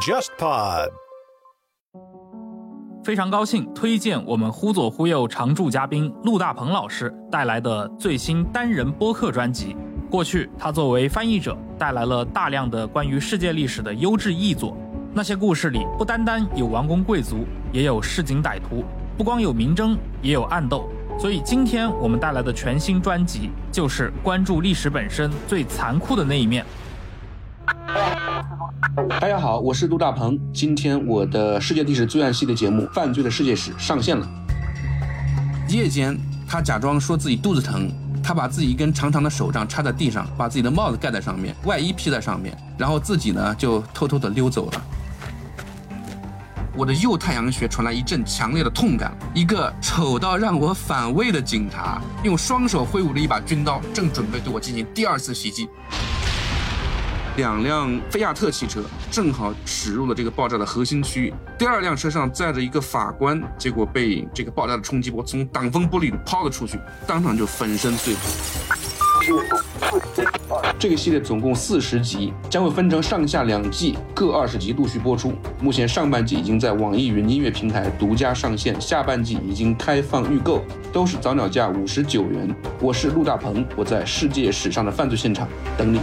JustPod。非常高兴推荐我们忽左忽右常驻嘉宾陆大鹏老师带来的最新单人播客专辑。过去，他作为翻译者，带来了大量的关于世界历史的优质译作。那些故事里，不单单有王公贵族，也有市井歹徒；不光有明争，也有暗斗。所以，今天我们带来的全新专辑，就是关注历史本身最残酷的那一面。大家好，我是杜大鹏。今天我的世界历史罪案系列节目《犯罪的世界史》上线了。夜间，他假装说自己肚子疼。他把自己一根长长的手杖插在地上，把自己的帽子盖在上面，外衣披在上面，然后自己呢就偷偷的溜走了。我的右太阳穴传来一阵强烈的痛感，一个丑到让我反胃的警察用双手挥舞着一把军刀，正准备对我进行第二次袭击。两辆菲亚特汽车正好驶入了这个爆炸的核心区域。第二辆车上载着一个法官，结果被这个爆炸的冲击波从挡风玻璃里抛了出去，当场就粉身碎骨。这个系列总共四十集，将会分成上下两季，各二十集陆续播出。目前上半季已经在网易云音乐平台独家上线，下半季已经开放预购，都是早鸟价五十九元。我是陆大鹏，我在世界史上的犯罪现场等你。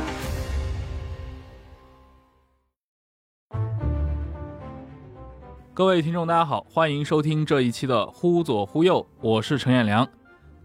各位听众，大家好，欢迎收听这一期的《忽左忽右》，我是陈彦良。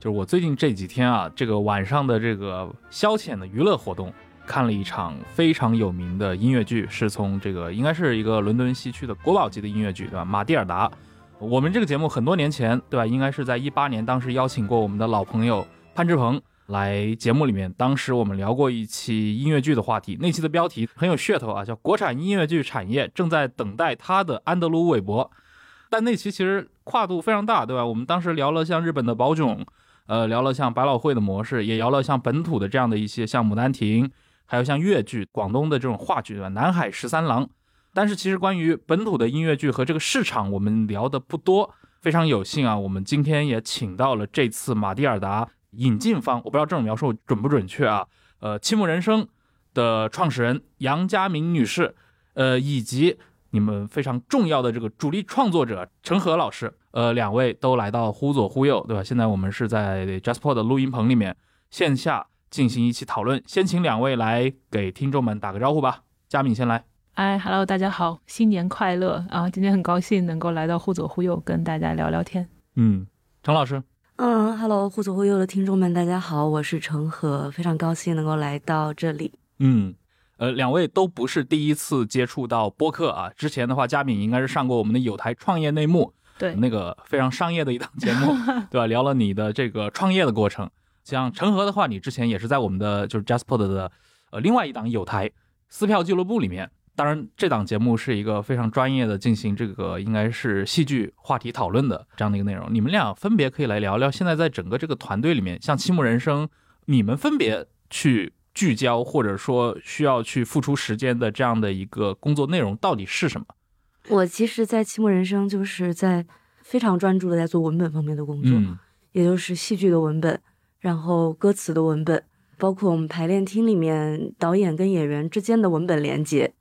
就是我最近这几天啊，这个晚上的这个消遣的娱乐活动，看了一场非常有名的音乐剧，是从这个应该是一个伦敦西区的国宝级的音乐剧，对吧？马蒂尔达。我们这个节目很多年前，对吧？应该是在一八年，当时邀请过我们的老朋友潘志鹏。来节目里面，当时我们聊过一期音乐剧的话题，那期的标题很有噱头啊，叫“国产音乐剧产业正在等待它的安德鲁·韦伯”。但那期其实跨度非常大，对吧？我们当时聊了像日本的宝囧，呃，聊了像百老汇的模式，也聊了像本土的这样的一些像《牡丹亭》，还有像粤剧、广东的这种话剧，对吧？《南海十三郎》。但是其实关于本土的音乐剧和这个市场，我们聊的不多。非常有幸啊，我们今天也请到了这次马蒂尔达。引进方，我不知道这种描述准不准确啊？呃，青木人生的创始人杨佳明女士，呃，以及你们非常重要的这个主力创作者陈和老师，呃，两位都来到忽左忽右，对吧？现在我们是在 Jasper 的录音棚里面线下进行一期讨论，先请两位来给听众们打个招呼吧。佳敏先来。哎，Hello，大家好，新年快乐啊！今天很高兴能够来到忽左忽右跟大家聊聊天。嗯，陈老师。嗯，Hello，忽左忽右的听众们，大家好，我是陈和，非常高兴能够来到这里。嗯，呃，两位都不是第一次接触到播客啊，之前的话，佳敏应该是上过我们的有台创业内幕，对，那个非常商业的一档节目，对吧？聊了你的这个创业的过程。像陈和的话，你之前也是在我们的就是 Jasper 的呃另外一档有台撕票俱乐部里面。当然，这档节目是一个非常专业的进行这个应该是戏剧话题讨论的这样的一个内容。你们俩分别可以来聊聊，现在在整个这个团队里面，像七木人生，你们分别去聚焦或者说需要去付出时间的这样的一个工作内容到底是什么？我其实，在期末人生就是在非常专注的在做文本方面的工作，也就是戏剧的文本，然后歌词的文本，包括我们排练厅里面导演跟演员之间的文本连接。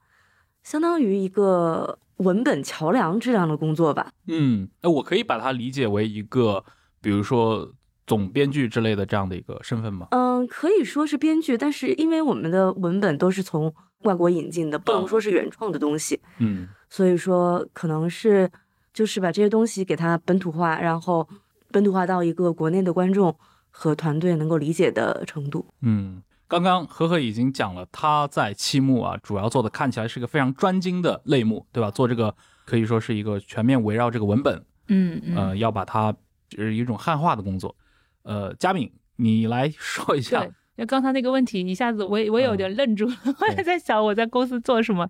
相当于一个文本桥梁这样的工作吧。嗯，那我可以把它理解为一个，比如说总编剧之类的这样的一个身份吗？嗯，可以说是编剧，但是因为我们的文本都是从外国引进的，不能说是原创的东西。嗯，所以说可能是就是把这些东西给它本土化，然后本土化到一个国内的观众和团队能够理解的程度。嗯。刚刚何何已经讲了，他在七幕啊，主要做的看起来是一个非常专精的类目，对吧？做这个可以说是一个全面围绕这个文本，嗯呃，要把它就是一种汉化的工作。呃，佳敏，你来 说一下。对，那刚才那个问题一下子我也我有点愣住了，我也在想我在公司做什么。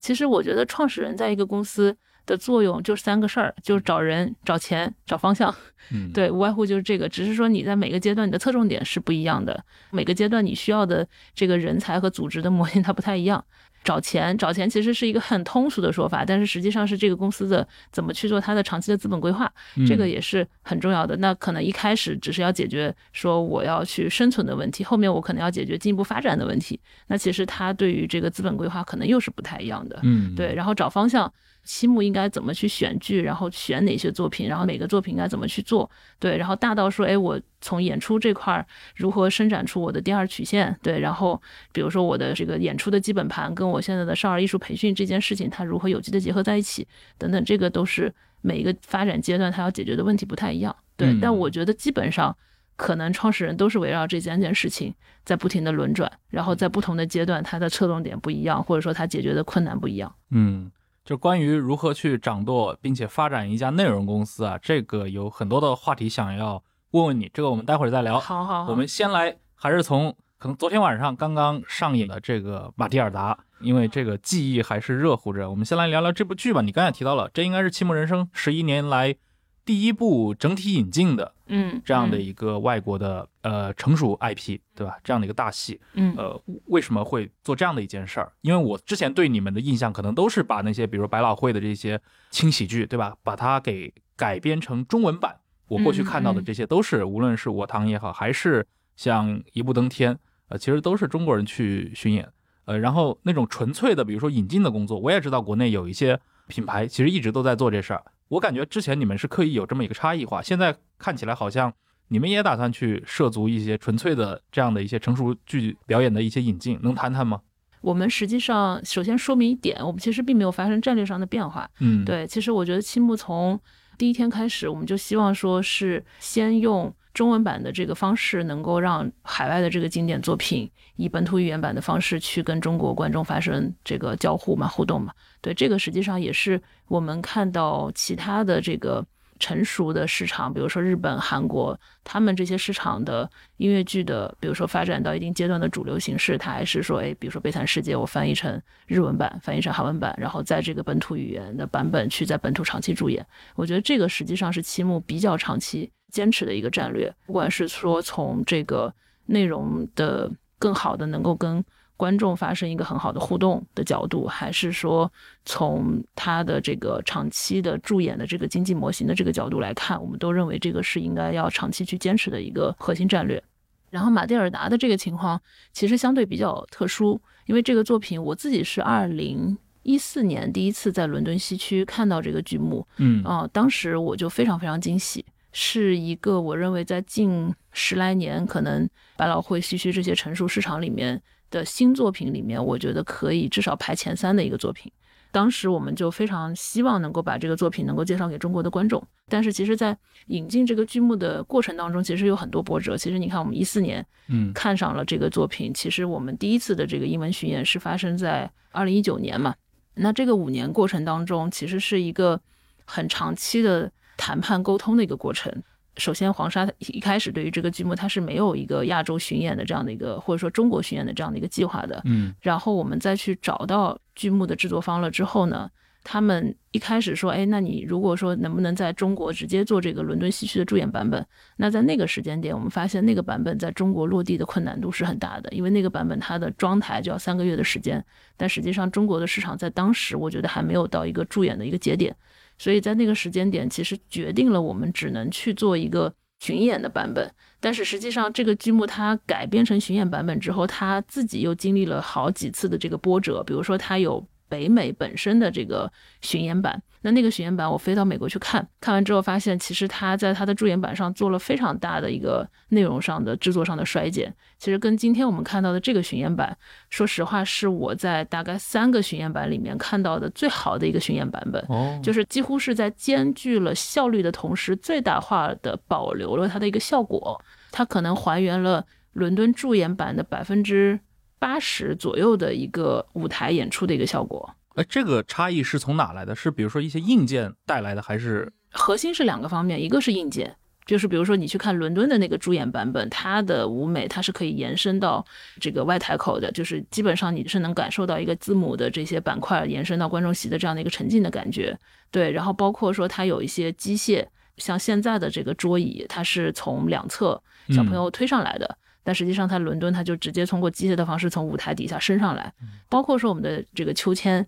其实我觉得创始人在一个公司。的作用就三个事儿，就是找人、找钱、找方向。嗯，对，无外乎就是这个。只是说你在每个阶段你的侧重点是不一样的，每个阶段你需要的这个人才和组织的模型它不太一样。找钱，找钱其实是一个很通俗的说法，但是实际上是这个公司的怎么去做它的长期的资本规划，这个也是很重要的。那可能一开始只是要解决说我要去生存的问题，后面我可能要解决进一步发展的问题。那其实它对于这个资本规划可能又是不太一样的。嗯，对。然后找方向。期末应该怎么去选剧，然后选哪些作品，然后每个作品应该怎么去做？对，然后大到说，哎，我从演出这块如何伸展出我的第二曲线？对，然后比如说我的这个演出的基本盘跟我现在的少儿艺术培训这件事情，它如何有机的结合在一起？等等，这个都是每一个发展阶段它要解决的问题不太一样。对，但我觉得基本上可能创始人都是围绕这三件事情在不停的轮转，然后在不同的阶段它的侧重点不一样，或者说它解决的困难不一样。嗯。就关于如何去掌舵并且发展一家内容公司啊，这个有很多的话题想要问问你，这个我们待会儿再聊。好好，我们先来还是从可能昨天晚上刚刚上映的这个马蒂尔达，因为这个记忆还是热乎着。我们先来聊聊这部剧吧。你刚才提到了，这应该是《七幕人生》十一年来。第一部整体引进的，嗯，这样的一个外国的呃成熟 IP，对吧？这样的一个大戏，嗯，呃，为什么会做这样的一件事儿？因为我之前对你们的印象可能都是把那些，比如百老汇的这些轻喜剧，对吧？把它给改编成中文版。我过去看到的这些都是，无论是我堂也好，还是像一步登天，呃，其实都是中国人去巡演，呃，然后那种纯粹的，比如说引进的工作，我也知道国内有一些品牌其实一直都在做这事儿。我感觉之前你们是刻意有这么一个差异化，现在看起来好像你们也打算去涉足一些纯粹的这样的一些成熟剧表演的一些引进，能谈谈吗？我们实际上首先说明一点，我们其实并没有发生战略上的变化。嗯，对，其实我觉得青木从第一天开始，我们就希望说是先用中文版的这个方式，能够让海外的这个经典作品以本土语言版的方式去跟中国观众发生这个交互嘛、互动嘛。对，这个实际上也是我们看到其他的这个成熟的市场，比如说日本、韩国，他们这些市场的音乐剧的，比如说发展到一定阶段的主流形式，它还是说，哎，比如说《悲惨世界》，我翻译成日文版，翻译成韩文版，然后在这个本土语言的版本去在本土长期驻演。我觉得这个实际上是七木比较长期坚持的一个战略，不管是说从这个内容的更好的能够跟。观众发生一个很好的互动的角度，还是说从他的这个长期的助演的这个经济模型的这个角度来看，我们都认为这个是应该要长期去坚持的一个核心战略。然后马蒂尔达的这个情况其实相对比较特殊，因为这个作品我自己是二零一四年第一次在伦敦西区看到这个剧目，嗯啊，当时我就非常非常惊喜，是一个我认为在近十来年可能百老汇西区这些成熟市场里面。的新作品里面，我觉得可以至少排前三的一个作品。当时我们就非常希望能够把这个作品能够介绍给中国的观众。但是其实，在引进这个剧目的过程当中，其实有很多波折。其实你看，我们一四年嗯看上了这个作品，其实我们第一次的这个英文巡演是发生在二零一九年嘛。那这个五年过程当中，其实是一个很长期的谈判沟通的一个过程。首先，黄沙一开始对于这个剧目，它是没有一个亚洲巡演的这样的一个，或者说中国巡演的这样的一个计划的。嗯，然后我们再去找到剧目的制作方了之后呢，他们一开始说，哎，那你如果说能不能在中国直接做这个伦敦西区的助演版本？那在那个时间点，我们发现那个版本在中国落地的困难度是很大的，因为那个版本它的装台就要三个月的时间，但实际上中国的市场在当时我觉得还没有到一个助演的一个节点。所以在那个时间点，其实决定了我们只能去做一个巡演的版本。但是实际上，这个剧目它改编成巡演版本之后，它自己又经历了好几次的这个波折。比如说，它有。北美本身的这个巡演版，那那个巡演版我飞到美国去看，看完之后发现，其实他在他的助演版上做了非常大的一个内容上的制作上的衰减。其实跟今天我们看到的这个巡演版，说实话是我在大概三个巡演版里面看到的最好的一个巡演版本。哦，就是几乎是在兼具了效率的同时，最大化的保留了它的一个效果。它可能还原了伦敦助演版的百分之。八十左右的一个舞台演出的一个效果，哎，这个差异是从哪来的？是比如说一些硬件带来的，还是核心是两个方面？一个是硬件，就是比如说你去看伦敦的那个主演版本，它的舞美它是可以延伸到这个外台口的，就是基本上你是能感受到一个字母的这些板块延伸到观众席的这样的一个沉浸的感觉。对，然后包括说它有一些机械，像现在的这个桌椅，它是从两侧小朋友推上来的。但实际上，它伦敦它就直接通过机械的方式从舞台底下升上来，包括说我们的这个秋千，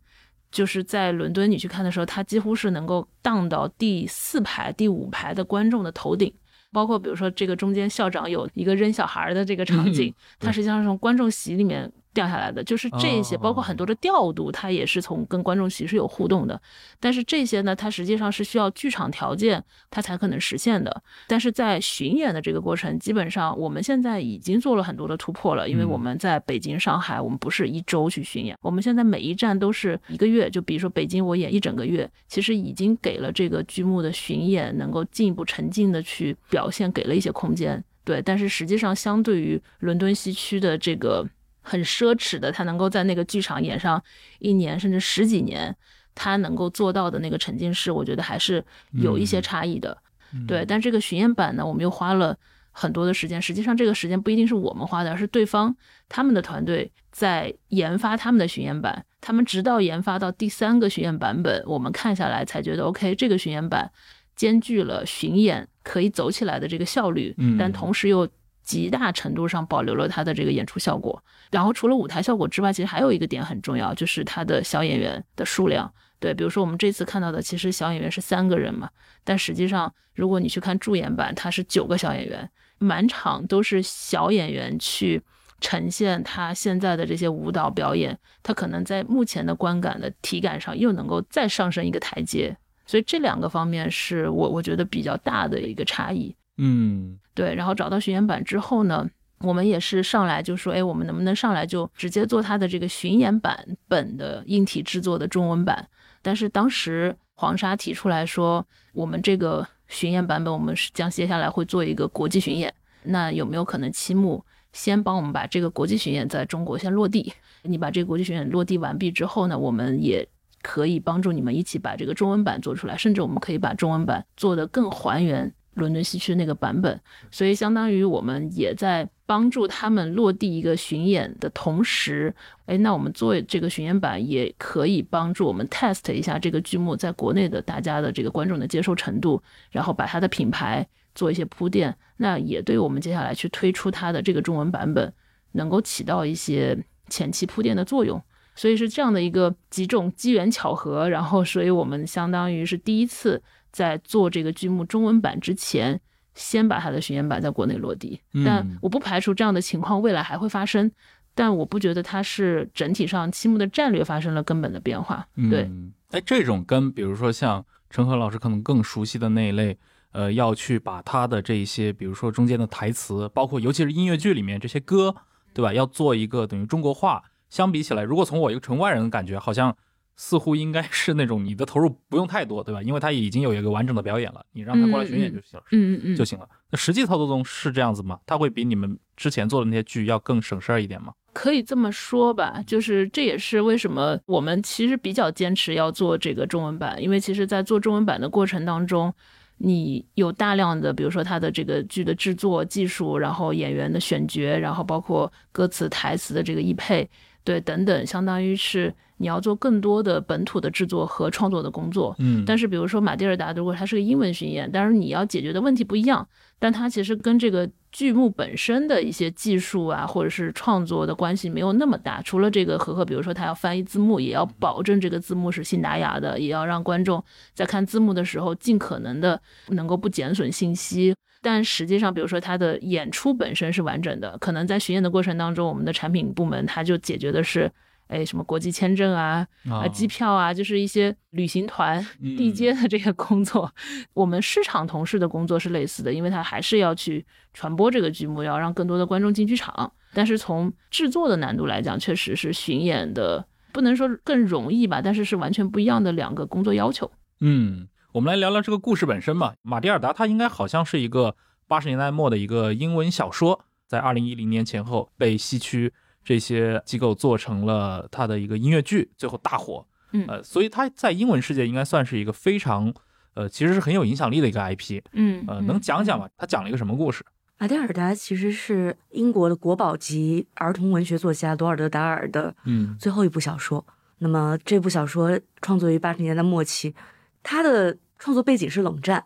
就是在伦敦你去看的时候，它几乎是能够荡到第四排、第五排的观众的头顶。包括比如说这个中间校长有一个扔小孩的这个场景，它实际上是从观众席里面。掉下来的就是这些，包括很多的调度，它也是从跟观众席是有互动的。但是这些呢，它实际上是需要剧场条件，它才可能实现的。但是在巡演的这个过程，基本上我们现在已经做了很多的突破了，因为我们在北京、上海，我们不是一周去巡演，我们现在每一站都是一个月。就比如说北京，我演一整个月，其实已经给了这个剧目的巡演能够进一步沉浸的去表现，给了一些空间。对，但是实际上相对于伦敦西区的这个。很奢侈的，他能够在那个剧场演上一年甚至十几年，他能够做到的那个沉浸式，我觉得还是有一些差异的。对，但这个巡演版呢，我们又花了很多的时间。实际上，这个时间不一定是我们花的，而是对方他们的团队在研发他们的巡演版。他们直到研发到第三个巡演版本，我们看下来才觉得 OK，这个巡演版兼具了巡演可以走起来的这个效率，但同时又。极大程度上保留了它的这个演出效果，然后除了舞台效果之外，其实还有一个点很重要，就是它的小演员的数量。对，比如说我们这次看到的，其实小演员是三个人嘛，但实际上如果你去看助演版，它是九个小演员，满场都是小演员去呈现他现在的这些舞蹈表演，他可能在目前的观感的体感上又能够再上升一个台阶，所以这两个方面是我我觉得比较大的一个差异。嗯，对，然后找到巡演版之后呢，我们也是上来就说，哎，我们能不能上来就直接做它的这个巡演版本的硬体制作的中文版？但是当时黄沙提出来说，我们这个巡演版本，我们是将接下来会做一个国际巡演，那有没有可能七木先帮我们把这个国际巡演在中国先落地？你把这个国际巡演落地完毕之后呢，我们也可以帮助你们一起把这个中文版做出来，甚至我们可以把中文版做得更还原。伦敦西区那个版本，所以相当于我们也在帮助他们落地一个巡演的同时，哎，那我们做这个巡演版也可以帮助我们 test 一下这个剧目在国内的大家的这个观众的接受程度，然后把它的品牌做一些铺垫，那也对我们接下来去推出它的这个中文版本能够起到一些前期铺垫的作用。所以是这样的一个几种机缘巧合，然后所以我们相当于是第一次。在做这个剧目中文版之前，先把它的巡演版在国内落地。但我不排除这样的情况未来还会发生，但我不觉得它是整体上七木的战略发生了根本的变化。对，哎，这种跟比如说像陈赫老师可能更熟悉的那一类，呃，要去把他的这一些，比如说中间的台词，包括尤其是音乐剧里面这些歌，对吧？要做一个等于中国化。相比起来，如果从我一个纯外人的感觉，好像。似乎应该是那种你的投入不用太多，对吧？因为他已经有一个完整的表演了，你让他过来巡演就行了，嗯嗯嗯，就行了。那实际操作中是这样子吗？他会比你们之前做的那些剧要更省事儿一点吗？可以这么说吧，就是这也是为什么我们其实比较坚持要做这个中文版，因为其实，在做中文版的过程当中，你有大量的，比如说他的这个剧的制作技术，然后演员的选角，然后包括歌词台词的这个译配，对，等等，相当于是。你要做更多的本土的制作和创作的工作，嗯，但是比如说马蒂尔达，如果它是个英文巡演，但是你要解决的问题不一样，但它其实跟这个剧目本身的一些技术啊，或者是创作的关系没有那么大。除了这个和和，比如说它要翻译字幕，也要保证这个字幕是信达雅的，也要让观众在看字幕的时候尽可能的能够不减损信息。但实际上，比如说他的演出本身是完整的，可能在巡演的过程当中，我们的产品部门他就解决的是。哎，什么国际签证啊，啊，机票啊，就是一些旅行团地接的这个工作。我们市场同事的工作是类似的，因为他还是要去传播这个剧目，要让更多的观众进剧场。但是从制作的难度来讲，确实是巡演的不能说更容易吧，但是是完全不一样的两个工作要求。嗯，我们来聊聊这个故事本身吧。马蒂尔达它应该好像是一个八十年代末的一个英文小说，在二零一零年前后被西区。这些机构做成了它的一个音乐剧，最后大火。嗯，呃，所以它在英文世界应该算是一个非常，呃，其实是很有影响力的一个 IP。嗯，呃，能讲讲吗？它讲了一个什么故事？马蒂尔达其实是英国的国宝级儿童文学作家罗尔德·达尔的嗯最后一部小说。那么这部小说创作于八十年代末期，他的创作背景是冷战，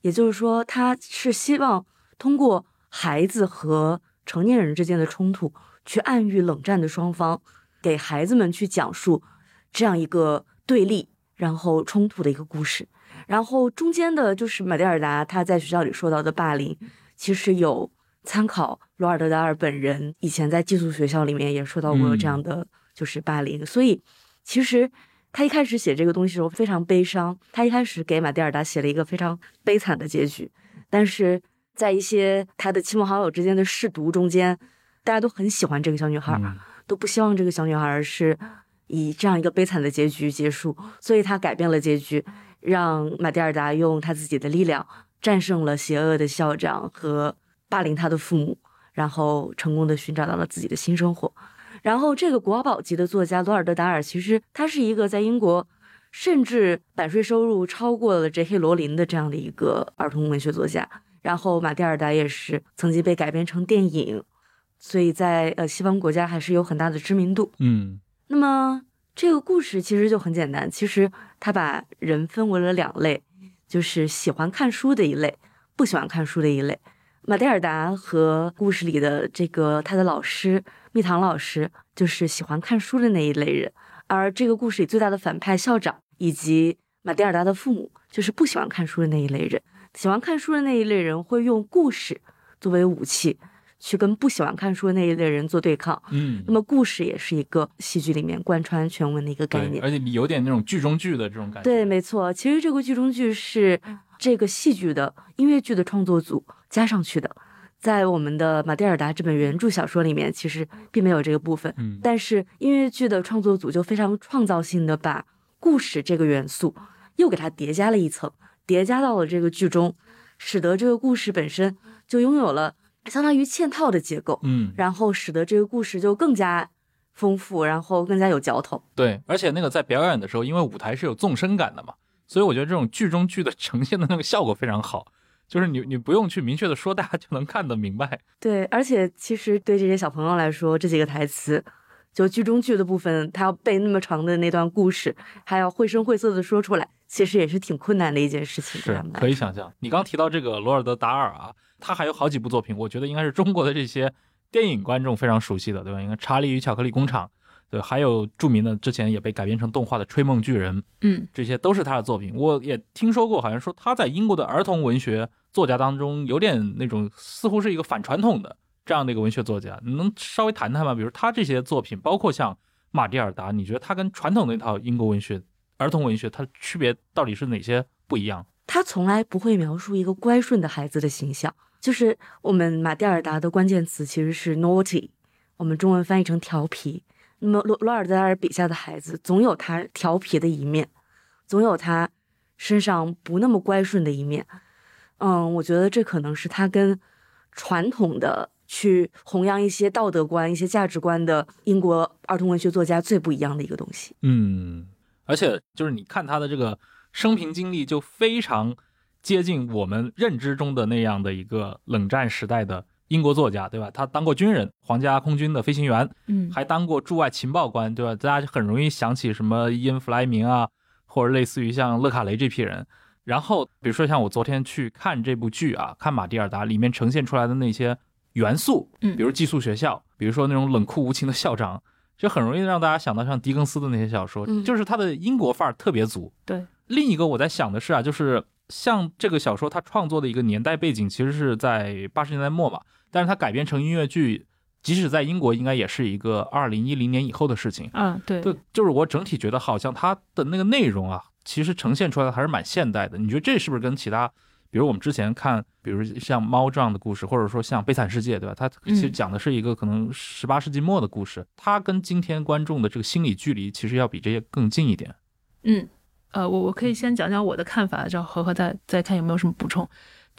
也就是说他是希望通过孩子和成年人之间的冲突，去暗喻冷战的双方，给孩子们去讲述这样一个对立然后冲突的一个故事。然后中间的就是马蒂尔达他在学校里受到的霸凌，其实有参考罗尔德达尔本人以前在寄宿学校里面也受到过这样的就是霸凌，所以其实他一开始写这个东西的时候非常悲伤，他一开始给马蒂尔达写了一个非常悲惨的结局，但是在一些他的亲朋好友之间的试读中间，大家都很喜欢这个小女孩，都不希望这个小女孩是以这样一个悲惨的结局结束，所以他改变了结局。让马蒂尔达用他自己的力量战胜了邪恶的校长和霸凌他的父母，然后成功的寻找到了自己的新生活。然后这个国宝级的作家罗尔德达尔，其实他是一个在英国甚至版税收入超过了 J.K. 罗琳的这样的一个儿童文学作家。然后马蒂尔达也是曾经被改编成电影，所以在呃西方国家还是有很大的知名度。嗯，那么。这个故事其实就很简单，其实他把人分为了两类，就是喜欢看书的一类，不喜欢看书的一类。马蒂尔达和故事里的这个他的老师蜜糖老师，就是喜欢看书的那一类人，而这个故事里最大的反派校长以及马蒂尔达的父母，就是不喜欢看书的那一类人。喜欢看书的那一类人会用故事作为武器。去跟不喜欢看书的那一类人做对抗，嗯，那么故事也是一个戏剧里面贯穿全文的一个概念，而且你有点那种剧中剧的这种感觉。对，没错，其实这个剧中剧是这个戏剧的音乐剧的创作组加上去的，在我们的马蒂尔达这本原著小说里面，其实并没有这个部分，嗯，但是音乐剧的创作组就非常创造性的把故事这个元素又给它叠加了一层，叠加到了这个剧中，使得这个故事本身就拥有了。相当于嵌套的结构，嗯，然后使得这个故事就更加丰富，然后更加有嚼头。对，而且那个在表演的时候，因为舞台是有纵深感的嘛，所以我觉得这种剧中剧的呈现的那个效果非常好，就是你你不用去明确的说，大家就能看得明白。对，而且其实对这些小朋友来说，这几个台词，就剧中剧的部分，他要背那么长的那段故事，还要绘声绘色的说出来，其实也是挺困难的一件事情。是，可以想象。你刚提到这个罗尔德达尔啊。他还有好几部作品，我觉得应该是中国的这些电影观众非常熟悉的，对吧？应该《查理与巧克力工厂》，对，还有著名的之前也被改编成动画的《吹梦巨人》，嗯，这些都是他的作品。我也听说过，好像说他在英国的儿童文学作家当中有点那种似乎是一个反传统的这样的一个文学作家。你能稍微谈谈吗？比如他这些作品，包括像马蒂尔达，你觉得他跟传统那套英国文学儿童文学，它区别到底是哪些不一样？他从来不会描述一个乖顺的孩子的形象。就是我们马蒂尔达的关键词其实是 naughty，我们中文翻译成调皮。那么罗罗尔德尔笔下的孩子总有他调皮的一面，总有他身上不那么乖顺的一面。嗯，我觉得这可能是他跟传统的去弘扬一些道德观、一些价值观的英国儿童文学作家最不一样的一个东西。嗯，而且就是你看他的这个生平经历就非常。接近我们认知中的那样的一个冷战时代的英国作家，对吧？他当过军人，皇家空军的飞行员，嗯，还当过驻外情报官，对吧？大家就很容易想起什么伊恩·弗莱明啊，或者类似于像勒卡雷这批人。然后，比如说像我昨天去看这部剧啊，看《马蒂尔达》里面呈现出来的那些元素，嗯，比如寄宿学校，比如说那种冷酷无情的校长，就很容易让大家想到像狄更斯的那些小说，就是他的英国范儿特别足。对，另一个我在想的是啊，就是。像这个小说，它创作的一个年代背景其实是在八十年代末嘛，但是它改编成音乐剧，即使在英国，应该也是一个二零一零年以后的事情。嗯，对，对，就是我整体觉得好像它的那个内容啊，其实呈现出来的还是蛮现代的。你觉得这是不是跟其他，比如我们之前看，比如像猫这样的故事，或者说像悲惨世界，对吧？它其实讲的是一个可能十八世纪末的故事，它跟今天观众的这个心理距离其实要比这些更近一点。嗯。呃，我我可以先讲讲我的看法，叫和和再再看有没有什么补充。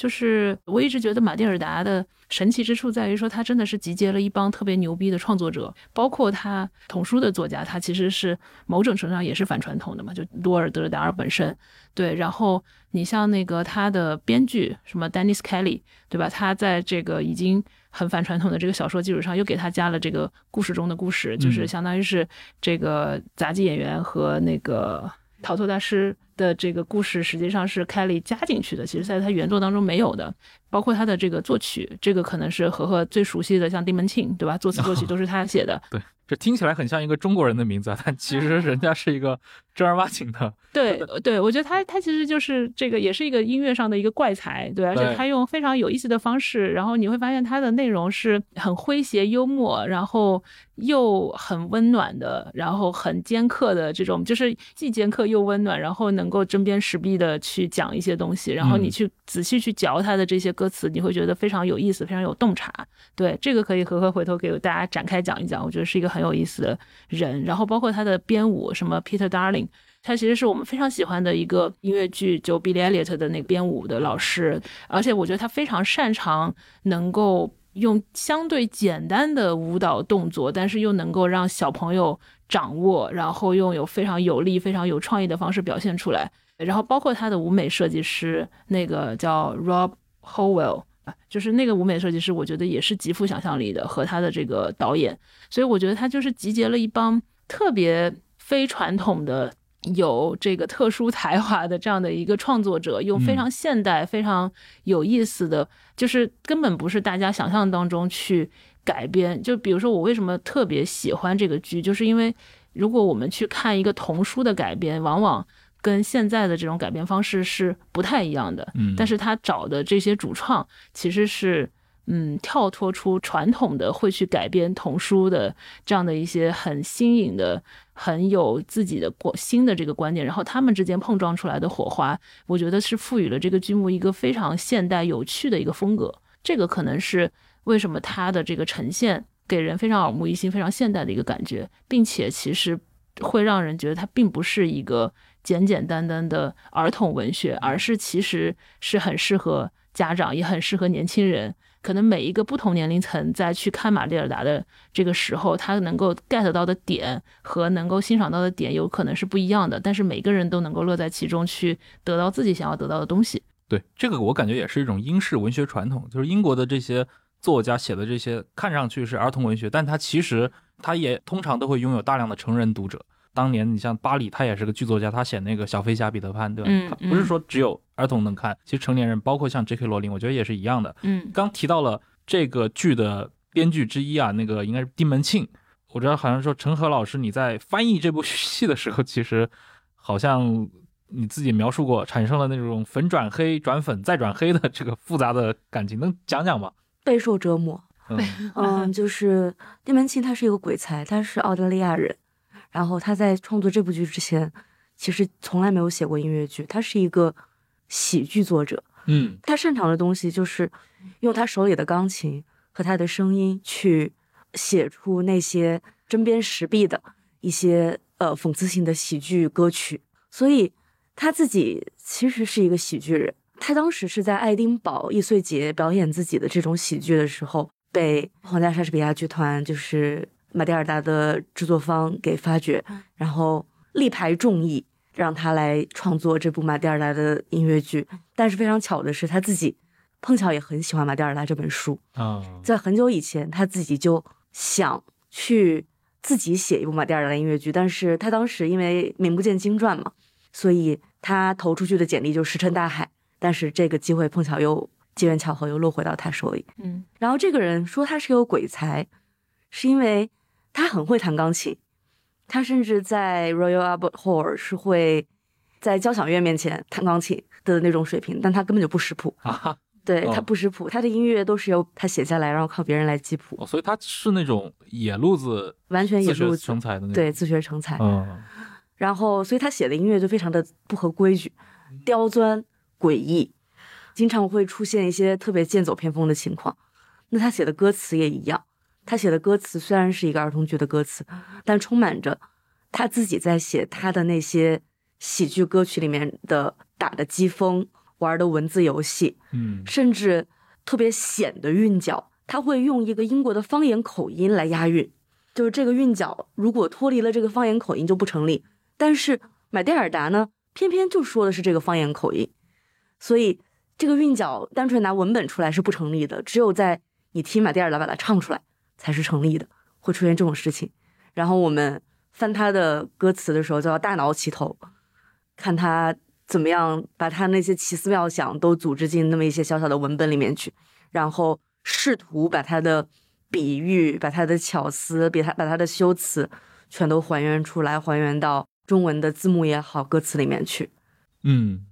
就是我一直觉得马蒂尔达的神奇之处在于说，他真的是集结了一帮特别牛逼的创作者，包括他童书的作家，他其实是某种程度上也是反传统的嘛，就多尔德达尔本身。对，然后你像那个他的编剧什么 Dennis Kelly，对吧？他在这个已经很反传统的这个小说基础上，又给他加了这个故事中的故事，就是相当于是这个杂技演员和那个。逃脱大师的这个故事实际上是凯利加进去的，其实在他原作当中没有的，包括他的这个作曲，这个可能是和和最熟悉的，像丁门庆，对吧？作词作曲 都是他写的。对。这听起来很像一个中国人的名字，但其实人家是一个正儿八经的。对对，我觉得他他其实就是这个，也是一个音乐上的一个怪才，对，而且他用非常有意思的方式，然后你会发现他的内容是很诙谐幽默，然后又很温暖的，然后很尖刻的这种，就是既尖刻又温暖，然后能够针砭时弊的去讲一些东西，然后你去仔细去嚼他的这些歌词，你会觉得非常有意思，非常有洞察。对，这个可以和和回头给大家展开讲一讲，我觉得是一个很有意思的人，然后包括他的编舞，什么 Peter Darling，他其实是我们非常喜欢的一个音乐剧，就 Billy Elliot 的那个编舞的老师，而且我觉得他非常擅长能够用相对简单的舞蹈动作，但是又能够让小朋友掌握，然后用有非常有力、非常有创意的方式表现出来。然后包括他的舞美设计师，那个叫 Rob Howell。就是那个舞美设计师，我觉得也是极富想象力的，和他的这个导演，所以我觉得他就是集结了一帮特别非传统的、有这个特殊才华的这样的一个创作者，用非常现代、非常有意思的，就是根本不是大家想象当中去改编。就比如说，我为什么特别喜欢这个剧，就是因为如果我们去看一个童书的改编，往往。跟现在的这种改编方式是不太一样的，嗯，但是他找的这些主创其实是，嗯，跳脱出传统的会去改编童书的这样的一些很新颖的、很有自己的过新的这个观点，然后他们之间碰撞出来的火花，我觉得是赋予了这个剧目一个非常现代有趣的一个风格。这个可能是为什么它的这个呈现给人非常耳目一新、非常现代的一个感觉，并且其实会让人觉得它并不是一个。简简单单的儿童文学，而是其实是很适合家长，也很适合年轻人。可能每一个不同年龄层在去看玛丽尔达的这个时候，他能够 get 到的点和能够欣赏到的点有可能是不一样的。但是每个人都能够乐在其中，去得到自己想要得到的东西。对这个，我感觉也是一种英式文学传统，就是英国的这些作家写的这些看上去是儿童文学，但他其实他也通常都会拥有大量的成人读者。当年你像巴里，他也是个剧作家，他写那个小飞侠、彼得潘，对吧？嗯，他不是说只有儿童能看，其实成年人，包括像 J.K. 罗琳，我觉得也是一样的。嗯，刚提到了这个剧的编剧之一啊，那个应该是丁门庆。我知道好像说陈赫老师你在翻译这部 戏的时候，其实好像你自己描述过，产生了那种粉转黑、转粉再转黑的这个复杂的感情，能讲讲吗？备受折磨。嗯，就是丁文庆他是一个鬼才，他是澳大利亚人。然后他在创作这部剧之前，其实从来没有写过音乐剧。他是一个喜剧作者，嗯，他擅长的东西就是用他手里的钢琴和他的声音去写出那些针砭时弊的一些呃讽刺性的喜剧歌曲。所以他自己其实是一个喜剧人。他当时是在爱丁堡易碎节表演自己的这种喜剧的时候，被皇家莎士比亚剧团就是。马蒂尔达的制作方给发掘，然后力排众议，让他来创作这部马蒂尔达的音乐剧。但是非常巧的是，他自己碰巧也很喜欢马蒂尔达这本书啊，在很久以前，他自己就想去自己写一部马蒂尔达的音乐剧。但是他当时因为名不见经传嘛，所以他投出去的简历就石沉大海。但是这个机会碰巧又机缘巧合又落回到他手里。嗯，然后这个人说他是个鬼才，是因为。他很会弹钢琴，他甚至在 Royal Albert Hall 是会在交响乐面前弹钢琴的那种水平，但他根本就不识谱啊！对他不识谱，他的音乐都是由他写下来，然后靠别人来记谱。所以他是那种野路子，完全野路子成才的那种，对，自学成才。嗯，然后所以他写的音乐就非常的不合规矩，刁钻诡异，经常会出现一些特别剑走偏锋的情况。那他写的歌词也一样。他写的歌词虽然是一个儿童剧的歌词，但充满着他自己在写他的那些喜剧歌曲里面的打的机锋、玩的文字游戏，嗯，甚至特别险的韵脚。他会用一个英国的方言口音来押韵，就是这个韵脚如果脱离了这个方言口音就不成立。但是买蒂尔达呢，偏偏就说的是这个方言口音，所以这个韵脚单纯拿文本出来是不成立的，只有在你听马蒂尔达把它唱出来。才是成立的，会出现这种事情。然后我们翻他的歌词的时候，就要大脑起头，看他怎么样把他那些奇思妙想都组织进那么一些小小的文本里面去，然后试图把他的比喻、把他的巧思、把他把他的修辞全都还原出来，还原到中文的字幕也好、歌词里面去。嗯，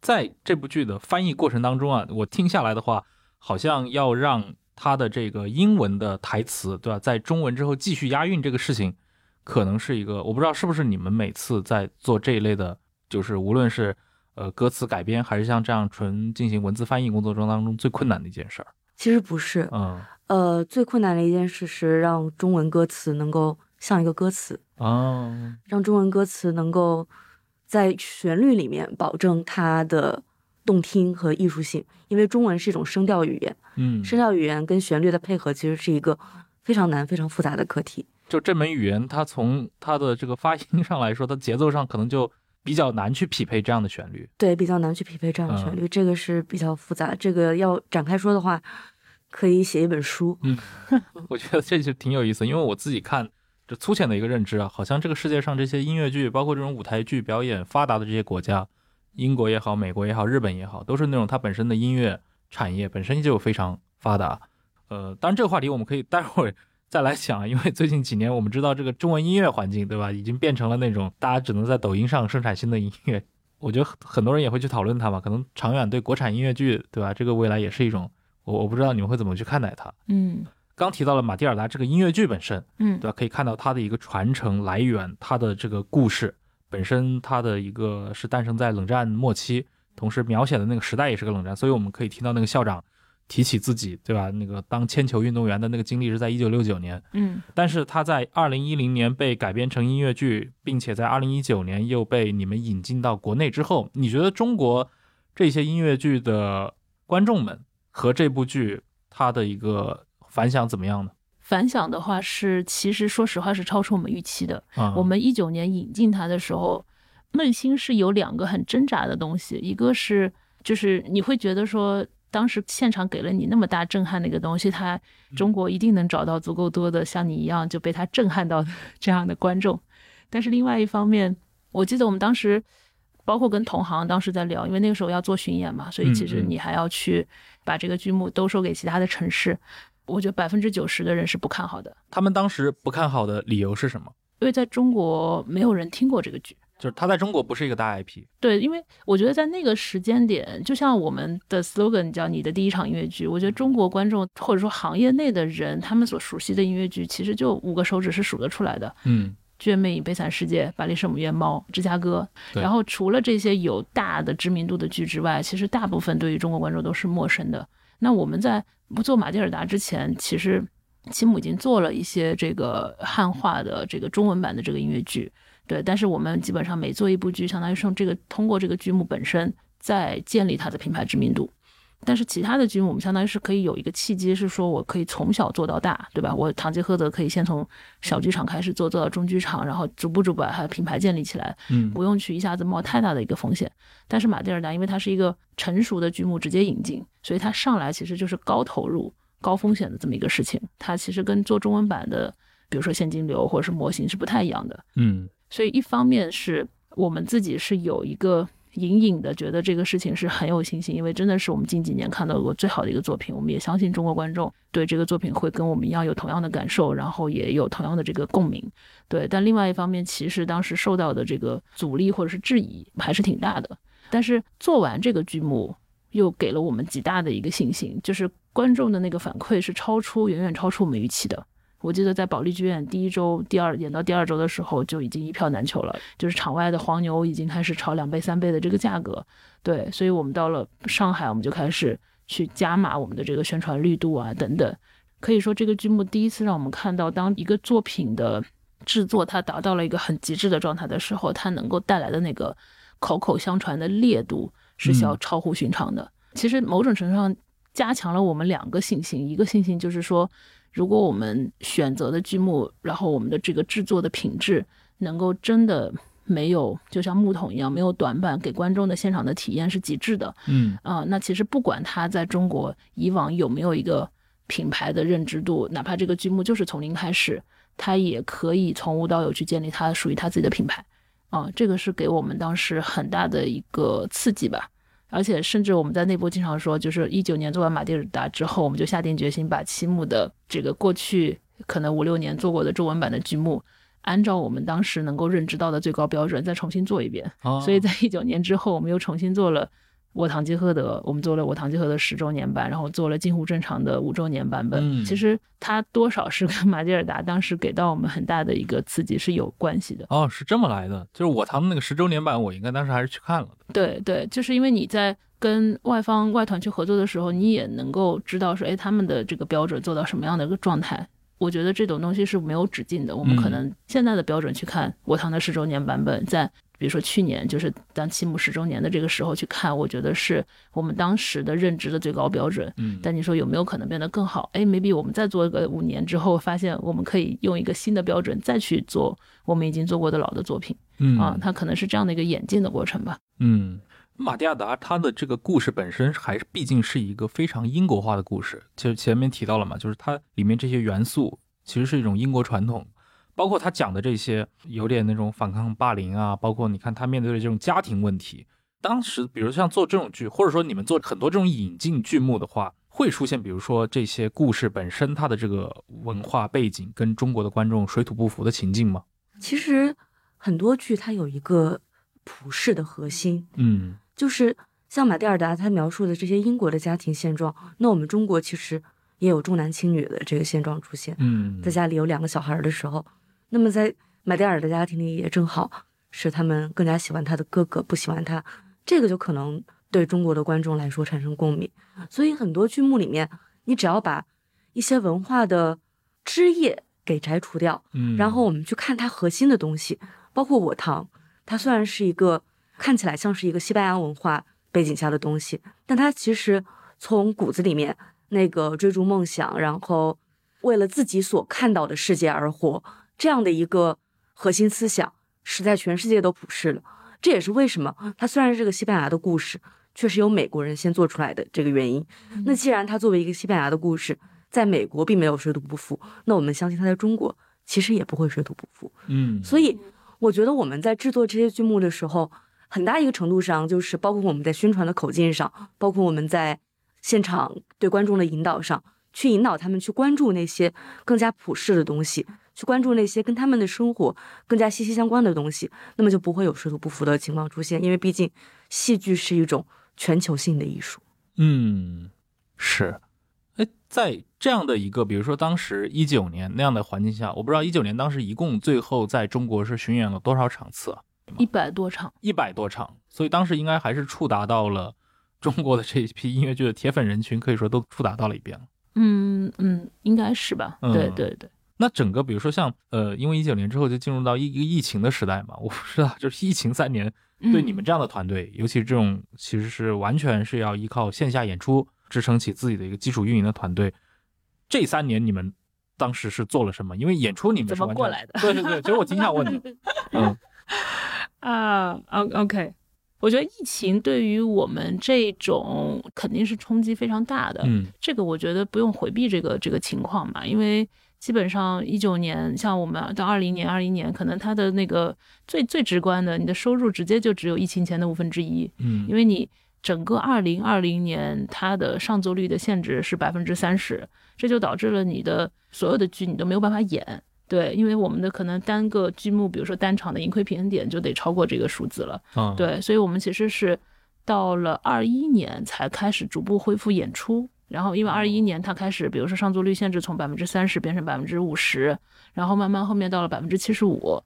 在这部剧的翻译过程当中啊，我听下来的话，好像要让他的这个英文的台词，对吧，在中文之后继续押韵这个事情。可能是一个，我不知道是不是你们每次在做这一类的，就是无论是呃歌词改编，还是像这样纯进行文字翻译工作中当中最困难的一件事儿。其实不是，嗯，呃，最困难的一件事是让中文歌词能够像一个歌词哦，让中文歌词能够在旋律里面保证它的动听和艺术性，因为中文是一种声调语言，嗯，声调语言跟旋律的配合其实是一个非常难、非常复杂的课题。就这门语言，它从它的这个发音上来说，它节奏上可能就比较难去匹配这样的旋律。对，比较难去匹配这样的旋律，这个是比较复杂。这个要展开说的话，可以写一本书。嗯，我觉得这就挺有意思，因为我自己看就粗浅的一个认知啊，好像这个世界上这些音乐剧，包括这种舞台剧表演发达的这些国家，英国也好，美国也好，日本也好，都是那种它本身的音乐产业本身就非常发达。呃，当然这个话题我们可以待会儿。再来讲，因为最近几年我们知道这个中文音乐环境，对吧，已经变成了那种大家只能在抖音上生产新的音乐。我觉得很多人也会去讨论它嘛，可能长远对国产音乐剧，对吧，这个未来也是一种，我我不知道你们会怎么去看待它。嗯，刚提到了马蒂尔达这个音乐剧本身，嗯，对吧，可以看到它的一个传承来源，它的这个故事本身，它的一个是诞生在冷战末期，同时描写的那个时代也是个冷战，所以我们可以听到那个校长。提起自己，对吧？那个当铅球运动员的那个经历是在一九六九年，嗯，但是他在二零一零年被改编成音乐剧，并且在二零一九年又被你们引进到国内之后，你觉得中国这些音乐剧的观众们和这部剧它的一个反响怎么样呢？反响的话是，其实说实话是超出我们预期的。啊，我们一九年引进它的时候，内心是有两个很挣扎的东西，一个是就是你会觉得说。当时现场给了你那么大震撼的一个东西，它中国一定能找到足够多的像你一样就被它震撼到 这样的观众。但是另外一方面，我记得我们当时包括跟同行当时在聊，因为那个时候要做巡演嘛，所以其实你还要去把这个剧目兜售给其他的城市。我觉得百分之九十的人是不看好的。他们当时不看好的理由是什么？因为在中国没有人听过这个剧。就是他在中国不是一个大 IP，对，因为我觉得在那个时间点，就像我们的 slogan 叫“你的第一场音乐剧”，我觉得中国观众或者说行业内的人，他们所熟悉的音乐剧，其实就五个手指是数得出来的。嗯，《剧院魅影》《悲惨世界》《巴黎圣母院》《猫》《芝加哥》，然后除了这些有大的知名度的剧之外，其实大部分对于中国观众都是陌生的。那我们在不做马蒂尔达之前，其实其母已经做了一些这个汉化的这个中文版的这个音乐剧。对，但是我们基本上每做一部剧，相当于用这个通过这个剧目本身在建立它的品牌知名度。但是其他的剧目，我们相当于是可以有一个契机，是说我可以从小做到大，对吧？我堂吉诃德可以先从小剧场开始做，做到中剧场，然后逐步逐步把它的品牌建立起来，嗯，不用去一下子冒太大的一个风险。但是马蒂尔达，因为它是一个成熟的剧目，直接引进，所以它上来其实就是高投入、高风险的这么一个事情。它其实跟做中文版的，比如说现金流或者是模型是不太一样的，嗯。所以一方面是我们自己是有一个隐隐的觉得这个事情是很有信心，因为真的是我们近几年看到过最好的一个作品，我们也相信中国观众对这个作品会跟我们一样有同样的感受，然后也有同样的这个共鸣。对，但另外一方面，其实当时受到的这个阻力或者是质疑还是挺大的。但是做完这个剧目，又给了我们极大的一个信心，就是观众的那个反馈是超出远远超出我们预期的。我记得在保利剧院第一周、第二演到第二周的时候，就已经一票难求了。就是场外的黄牛已经开始炒两倍、三倍的这个价格。对，所以我们到了上海，我们就开始去加码我们的这个宣传力度啊等等。可以说，这个剧目第一次让我们看到，当一个作品的制作它达到了一个很极致的状态的时候，它能够带来的那个口口相传的烈度是需要超乎寻常的。其实某种程度上加强了我们两个信心，一个信心就是说。如果我们选择的剧目，然后我们的这个制作的品质能够真的没有，就像木桶一样没有短板，给观众的现场的体验是极致的，嗯啊，那其实不管它在中国以往有没有一个品牌的认知度，哪怕这个剧目就是从零开始，它也可以从无到有去建立它属于它自己的品牌，啊，这个是给我们当时很大的一个刺激吧。而且甚至我们在内部经常说，就是一九年做完马蒂尔达之后，我们就下定决心把七木的这个过去可能五六年做过的中文版的剧目，按照我们当时能够认知到的最高标准再重新做一遍。所以在一九年之后，我们又重新做了。我堂吉诃德，我们做了我堂吉诃德十周年版，然后做了近乎正常的五周年版本。其实它多少是跟马吉尔达当时给到我们很大的一个刺激是有关系的。哦，是这么来的，就是我堂的那个十周年版，我应该当时还是去看了的。对对，就是因为你在跟外方外团去合作的时候，你也能够知道说，哎，他们的这个标准做到什么样的一个状态。我觉得这种东西是没有止境的。我们可能现在的标准去看我堂的十周年版本，在。比如说去年就是当七木十周年的这个时候去看，我觉得是我们当时的认知的最高标准。嗯，但你说有没有可能变得更好？哎，maybe 我们再做个五年之后，发现我们可以用一个新的标准再去做我们已经做过的老的作品。嗯啊，它可能是这样的一个演进的过程吧。嗯，马蒂亚达他的这个故事本身还是毕竟是一个非常英国化的故事。其实前面提到了嘛，就是它里面这些元素其实是一种英国传统。包括他讲的这些有点那种反抗霸凌啊，包括你看他面对的这种家庭问题，当时比如像做这种剧，或者说你们做很多这种引进剧目的话，会出现比如说这些故事本身它的这个文化背景跟中国的观众水土不服的情境吗？其实很多剧它有一个普世的核心，嗯，就是像马蒂尔达他描述的这些英国的家庭现状，那我们中国其实也有重男轻女的这个现状出现，嗯，在家里有两个小孩的时候。那么在马蒂尔的家庭里也正好是他们更加喜欢他的哥哥，不喜欢他，这个就可能对中国的观众来说产生共鸣。所以很多剧目里面，你只要把一些文化的枝叶给摘除掉，嗯，然后我们去看它核心的东西，包括我堂，它虽然是一个看起来像是一个西班牙文化背景下的东西，但它其实从骨子里面那个追逐梦想，然后为了自己所看到的世界而活。这样的一个核心思想是在全世界都普世了，这也是为什么它虽然是个西班牙的故事，却是由美国人先做出来的这个原因。那既然它作为一个西班牙的故事，在美国并没有水土不服，那我们相信它在中国其实也不会水土不服。嗯，所以我觉得我们在制作这些剧目的时候，很大一个程度上就是包括我们在宣传的口径上，包括我们在现场对观众的引导上去引导他们去关注那些更加普世的东西。去关注那些跟他们的生活更加息息相关的东西，那么就不会有水土不服的情况出现。因为毕竟戏剧是一种全球性的艺术。嗯，是。哎，在这样的一个，比如说当时一九年那样的环境下，我不知道一九年当时一共最后在中国是巡演了多少场次？一百多场，一百多场。所以当时应该还是触达到了 中国的这一批音乐剧的铁粉人群，可以说都触达到了一遍了。嗯嗯，应该是吧？对对对。那整个，比如说像呃，因为一九年之后就进入到一个疫情的时代嘛，我不知道，就是疫情三年，对你们这样的团队，尤其是这种其实是完全是要依靠线下演出支撑起自己的一个基础运营的团队，这三年你们当时是做了什么？因为演出你们怎么过来的？对对对，其实我挺想问的。嗯啊，O OK，我觉得疫情对于我们这种肯定是冲击非常大的。嗯，这个我觉得不用回避这个这个情况嘛，因为。基本上一九年，像我们到二零年、二一年，可能它的那个最最直观的，你的收入直接就只有疫情前的五分之一。嗯，因为你整个二零二零年它的上座率的限制是百分之三十，这就导致了你的所有的剧你都没有办法演。对，因为我们的可能单个剧目，比如说单场的盈亏平衡点就得超过这个数字了。嗯，对，所以我们其实是到了二一年才开始逐步恢复演出。然后，因为二一年它开始，比如说上座率限制从百分之三十变成百分之五十，然后慢慢后面到了百分之七十五，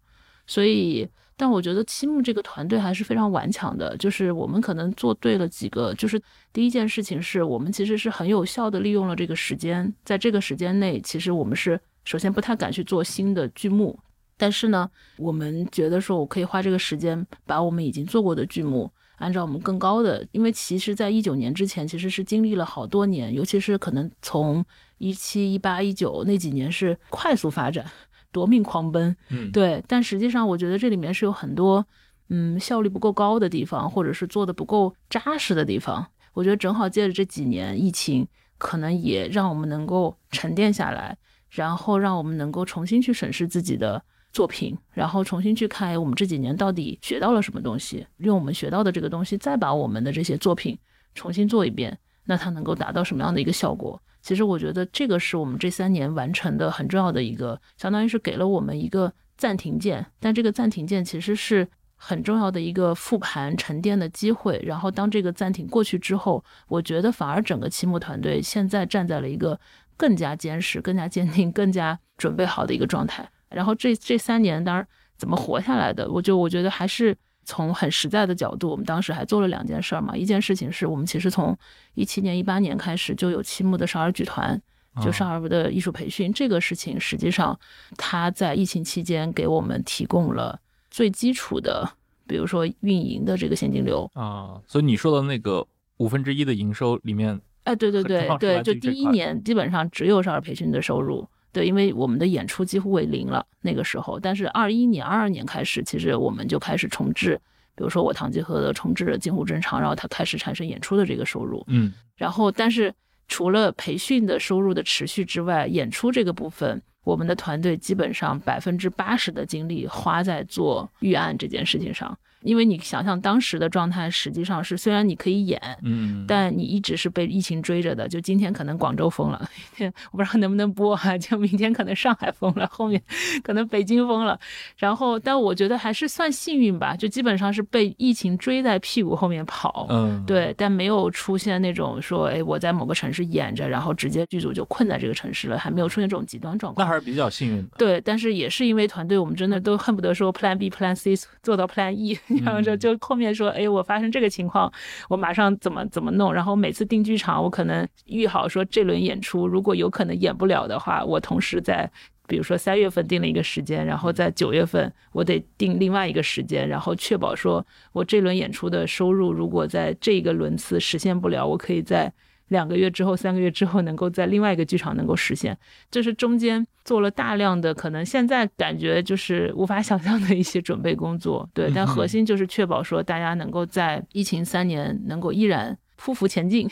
所以，但我觉得七木这个团队还是非常顽强的，就是我们可能做对了几个，就是第一件事情是我们其实是很有效的利用了这个时间，在这个时间内，其实我们是首先不太敢去做新的剧目，但是呢，我们觉得说我可以花这个时间把我们已经做过的剧目。按照我们更高的，因为其实，在一九年之前，其实是经历了好多年，尤其是可能从一七、一八、一九那几年是快速发展、夺命狂奔，嗯，对。但实际上，我觉得这里面是有很多，嗯，效率不够高的地方，或者是做的不够扎实的地方。我觉得正好借着这几年疫情，可能也让我们能够沉淀下来，然后让我们能够重新去审视自己的作品，然后重新去看我们这几年到底学到了什么东西，用我们学到的这个东西，再把我们的这些作品重新做一遍，那它能够达到什么样的一个效果？其实我觉得这个是我们这三年完成的很重要的一个，相当于是给了我们一个暂停键，但这个暂停键其实是很重要的一个复盘沉淀的机会。然后当这个暂停过去之后，我觉得反而整个期末团队现在站在了一个更加坚实、更加坚定、更加准备好的一个状态。然后这这三年，当然怎么活下来的，我就我觉得还是从很实在的角度，我们当时还做了两件事儿嘛。一件事情是我们其实从一七年、一八年开始就有七木的少儿剧团，就少儿的艺术培训。这个事情实际上，它在疫情期间给我们提供了最基础的，比如说运营的这个现金流啊。所以你说的那个五分之一的营收里面，哎，对对对对，就第一年基本上只有少儿培训的收入。对，因为我们的演出几乎为零了那个时候，但是二一年、二二年开始，其实我们就开始重置，比如说我唐吉诃德重置了近乎正常，然后它开始产生演出的这个收入。嗯，然后但是除了培训的收入的持续之外，演出这个部分，我们的团队基本上百分之八十的精力花在做预案这件事情上。因为你想象当时的状态，实际上是虽然你可以演，嗯，但你一直是被疫情追着的。就今天可能广州封了，明天我不知道能不能播哈，就明天可能上海封了，后面可能北京封了。然后，但我觉得还是算幸运吧，就基本上是被疫情追在屁股后面跑，嗯，对，但没有出现那种说，哎，我在某个城市演着，然后直接剧组就困在这个城市了，还没有出现这种极端状况。那还是比较幸运的。对，但是也是因为团队，我们真的都恨不得说 Plan B、Plan C 做到 Plan E。然后就就后面说，哎，我发生这个情况，我马上怎么怎么弄。然后每次定剧场，我可能预好说这轮演出如果有可能演不了的话，我同时在比如说三月份定了一个时间，然后在九月份我得定另外一个时间，然后确保说我这轮演出的收入如果在这个轮次实现不了，我可以在。两个月之后，三个月之后，能够在另外一个剧场能够实现，这是中间做了大量的，可能现在感觉就是无法 想象的一些准备工作。对，但核心就是确保说大家能够在疫情三年能够依然匍匐前进，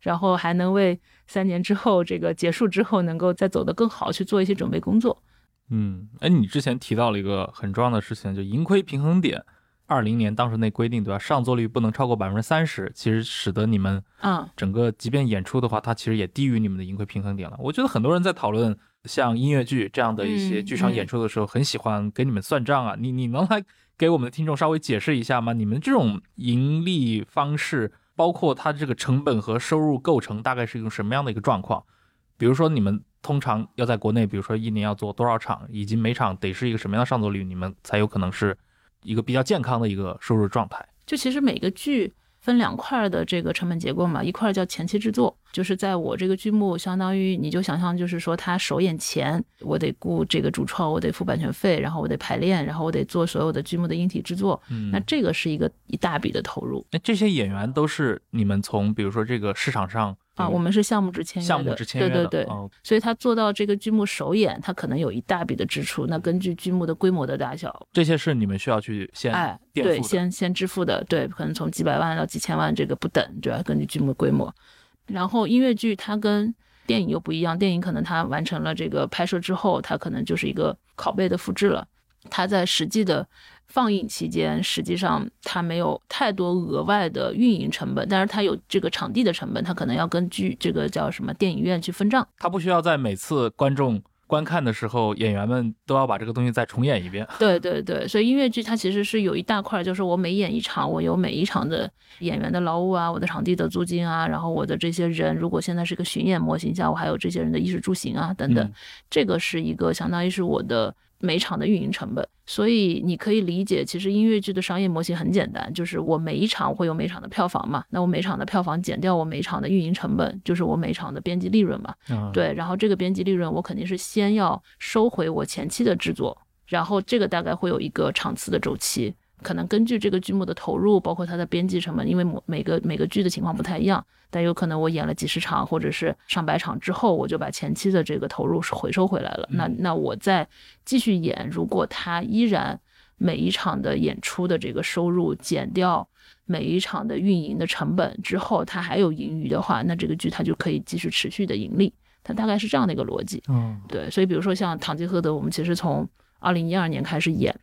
然后还能为三年之后这个结束之后能够再走得更好去做一些准备工作。嗯，哎，你之前提到了一个很重要的事情，就盈亏平衡点。二零年当时那规定对吧？上座率不能超过百分之三十，其实使得你们嗯，整个即便演出的话，它其实也低于你们的盈亏平衡点了。我觉得很多人在讨论像音乐剧这样的一些剧场演出的时候，很喜欢给你们算账啊。你你能来给我们的听众稍微解释一下吗？你们这种盈利方式，包括它这个成本和收入构成，大概是一种什么样的一个状况？比如说你们通常要在国内，比如说一年要做多少场，以及每场得是一个什么样的上座率，你们才有可能是。一个比较健康的一个收入状态，就其实每个剧分两块的这个成本结构嘛，一块叫前期制作，就是在我这个剧目，相当于你就想象，就是说他首演前，我得雇这个主创，我得付版权费，然后我得排练，然后我得做所有的剧目的音体制作，嗯，那这个是一个一大笔的投入。那这些演员都是你们从比如说这个市场上。啊，我们是项目制签约的，项目制签约的，对对对，所以他做到这个剧目首演，他可能有一大笔的支出。那根据剧目的规模的大小，这些是你们需要去先哎，对，先先支付的，对，可能从几百万到几千万，这个不等，主要根据剧目规模。然后音乐剧它跟电影又不一样，电影可能它完成了这个拍摄之后，它可能就是一个拷贝的复制了，它在实际的。放映期间，实际上它没有太多额外的运营成本，但是它有这个场地的成本，它可能要根据这个叫什么电影院去分账。它不需要在每次观众观看的时候，演员们都要把这个东西再重演一遍。对对对，所以音乐剧它其实是有一大块，就是我每演一场，我有每一场的演员的劳务啊，我的场地的租金啊，然后我的这些人，如果现在是个巡演模型下，我还有这些人的衣食住行啊等等，这个是一个相当于是我的。每场的运营成本，所以你可以理解，其实音乐剧的商业模型很简单，就是我每一场会有每场的票房嘛，那我每场的票房减掉我每场的运营成本，就是我每场的编辑利润嘛。对，然后这个编辑利润我肯定是先要收回我前期的制作，然后这个大概会有一个场次的周期。可能根据这个剧目的投入，包括它的编辑成本，因为每每个每个剧的情况不太一样，但有可能我演了几十场或者是上百场之后，我就把前期的这个投入是回收回来了。那那我再继续演，如果它依然每一场的演出的这个收入减掉每一场的运营的成本之后，它还有盈余的话，那这个剧它就可以继续持续的盈利。它大概是这样的一个逻辑。嗯，对。所以比如说像《堂吉诃德》，我们其实从二零一二年开始演，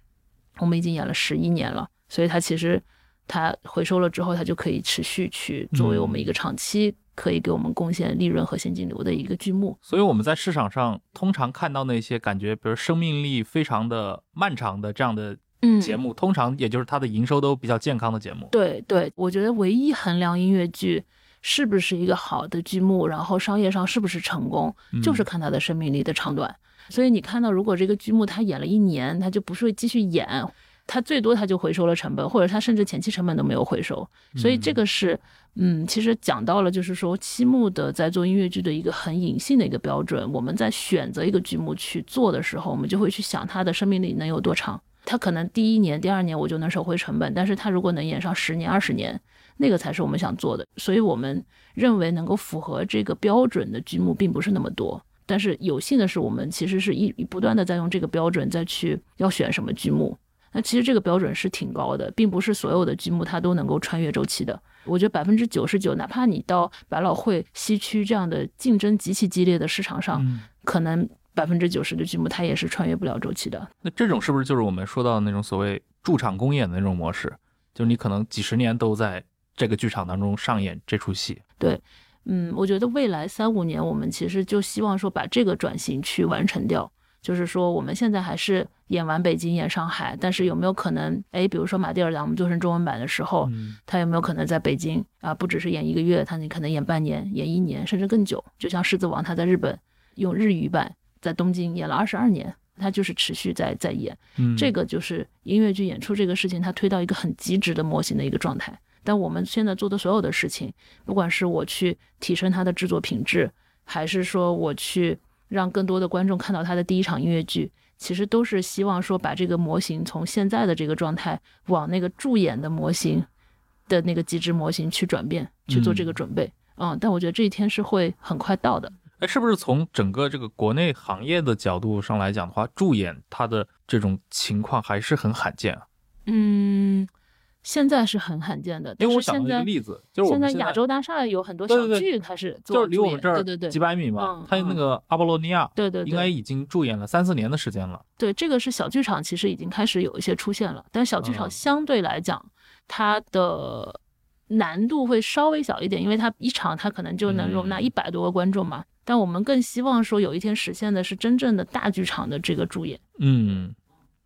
我们已经演了十一年了，所以它其实它回收了之后，它就可以持续去作为我们一个长期可以给我们贡献利润和现金流的一个剧目。所以我们在市场上通常看到那些感觉，比如生命力非常的漫长的这样的节目，通常也就是它的营收都比较健康的节目。对对，我觉得唯一衡量音乐剧。是不是一个好的剧目，然后商业上是不是成功，就是看它的生命力的长短。所以你看到，如果这个剧目他演了一年，他就不是会继续演，他最多他就回收了成本，或者他甚至前期成本都没有回收。所以这个是，嗯，其实讲到了，就是说期末的在做音乐剧的一个很隐性的一个标准。我们在选择一个剧目去做的时候，我们就会去想它的生命力能有多长。它可能第一年、第二年我就能收回成本，但是它如果能演上十年、二十年。那个才是我们想做的，所以我们认为能够符合这个标准的剧目并不是那么多。但是有幸的是，我们其实是一不断的在用这个标准再去要选什么剧目。那其实这个标准是挺高的，并不是所有的剧目它都能够穿越周期的。我觉得百分之九十九，哪怕你到百老汇西区这样的竞争极其激烈的市场上，可能百分之九十的剧目它也是穿越不了周期的。那这种是不是就是我们说到的那种所谓驻场公演的那种模式？就是你可能几十年都在。这个剧场当中上演这出戏，对，嗯，我觉得未来三五年，我们其实就希望说把这个转型去完成掉。就是说，我们现在还是演完北京，演上海，但是有没有可能，哎，比如说马蒂尔达，我们做成中文版的时候，他有没有可能在北京啊，不只是演一个月，他你可能演半年、演一年，甚至更久？就像《狮子王》，他在日本用日语版在东京演了二十二年，他就是持续在在演。这个就是音乐剧演出这个事情，它推到一个很极致的模型的一个状态。但我们现在做的所有的事情，不管是我去提升它的制作品质，还是说我去让更多的观众看到它的第一场音乐剧，其实都是希望说把这个模型从现在的这个状态往那个助演的模型的那个机制模型去转变，去做这个准备。嗯，但我觉得这一天是会很快到的。哎，是不是从整个这个国内行业的角度上来讲的话，助演它的这种情况还是很罕见啊？嗯。现在是很罕见的，因为我想一个例子，就是现在亚洲大厦有很多小剧开始做，就是离我们这儿对对对几百米嘛，它那个阿波罗尼亚，对对，应该已经驻演了三四年的时间了。对，这个是小剧场，其实已经开始有一些出现了，但小剧场相对来讲，它的难度会稍微小一点，因为它一场它可能就能容纳一百多个观众嘛。但我们更希望说有一天实现的是真正的大剧场的这个驻演。嗯，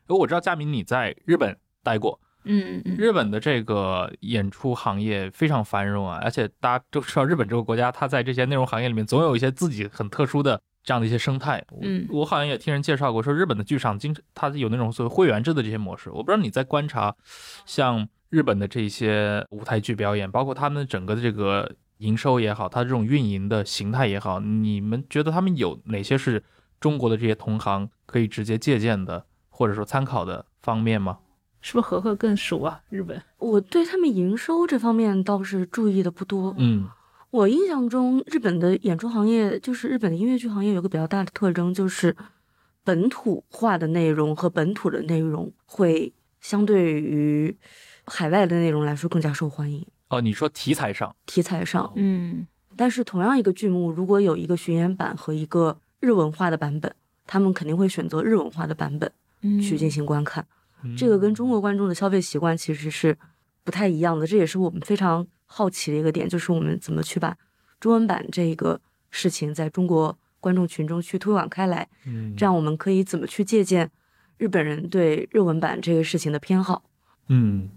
我知道佳明你在日本待过。嗯嗯，日本的这个演出行业非常繁荣啊，而且大家都知道，日本这个国家，它在这些内容行业里面总有一些自己很特殊的这样的一些生态。嗯，我好像也听人介绍过，说日本的剧场经常它有那种所谓会员制的这些模式。我不知道你在观察，像日本的这些舞台剧表演，包括他们整个的这个营收也好，它这种运营的形态也好，你们觉得他们有哪些是中国的这些同行可以直接借鉴的，或者说参考的方面吗？是不是和和更熟啊？日本，我对他们营收这方面倒是注意的不多。嗯，我印象中日本的演出行业，就是日本的音乐剧行业有个比较大的特征，就是本土化的内容和本土的内容会相对于海外的内容来说更加受欢迎。哦，你说题材上，题材上，嗯，但是同样一个剧目，如果有一个巡演版和一个日文化的版本，他们肯定会选择日文化的版本去进行观看。这个跟中国观众的消费习惯其实是不太一样的，这也是我们非常好奇的一个点，就是我们怎么去把中文版这个事情在中国观众群中去推广开来。嗯，这样我们可以怎么去借鉴日本人对日文版这个事情的偏好？嗯，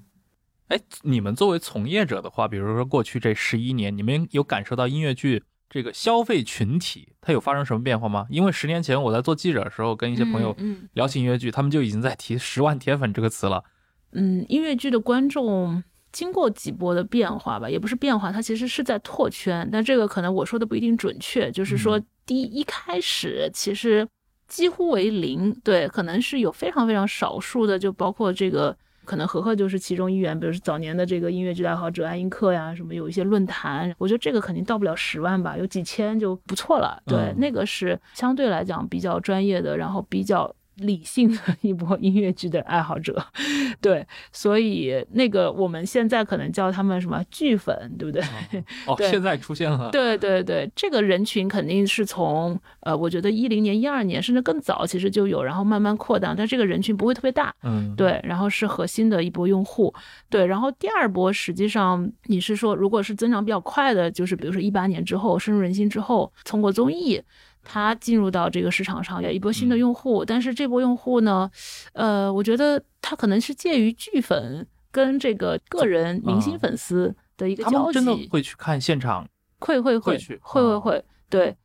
哎，你们作为从业者的话，比如说过去这十一年，你们有感受到音乐剧？这个消费群体它有发生什么变化吗？因为十年前我在做记者的时候，跟一些朋友聊起音乐剧，他们就已经在提“十万铁粉”这个词了。嗯，音乐剧的观众经过几波的变化吧，也不是变化，它其实是在拓圈。但这个可能我说的不一定准确，就是说第一开始其实几乎为零，对，可能是有非常非常少数的，就包括这个。可能和和就是其中一员，比如说早年的这个音乐剧爱好者爱因克呀，什么有一些论坛，我觉得这个肯定到不了十万吧，有几千就不错了。对，那个是相对来讲比较专业的，然后比较理性的一波音乐剧的爱好者，对，所以那个我们现在可能叫他们什么剧粉，对不对？哦，现在出现了。对对对，这个人群肯定是从呃，我觉得一零年、一二年甚至更早，其实就有，然后慢慢扩大，但这个人群不会特别大。嗯，对，然后是核心的一波用户，对，然后第二波实际上你是说，如果是增长比较快的，就是比如说一八年之后深入人心之后，通过综艺。他进入到这个市场上有一波新的用户，但是这波用户呢，呃，我觉得他可能是介于剧粉跟这个个人明星粉丝的一个交集。他们真的会去看现场？会会会会会会对，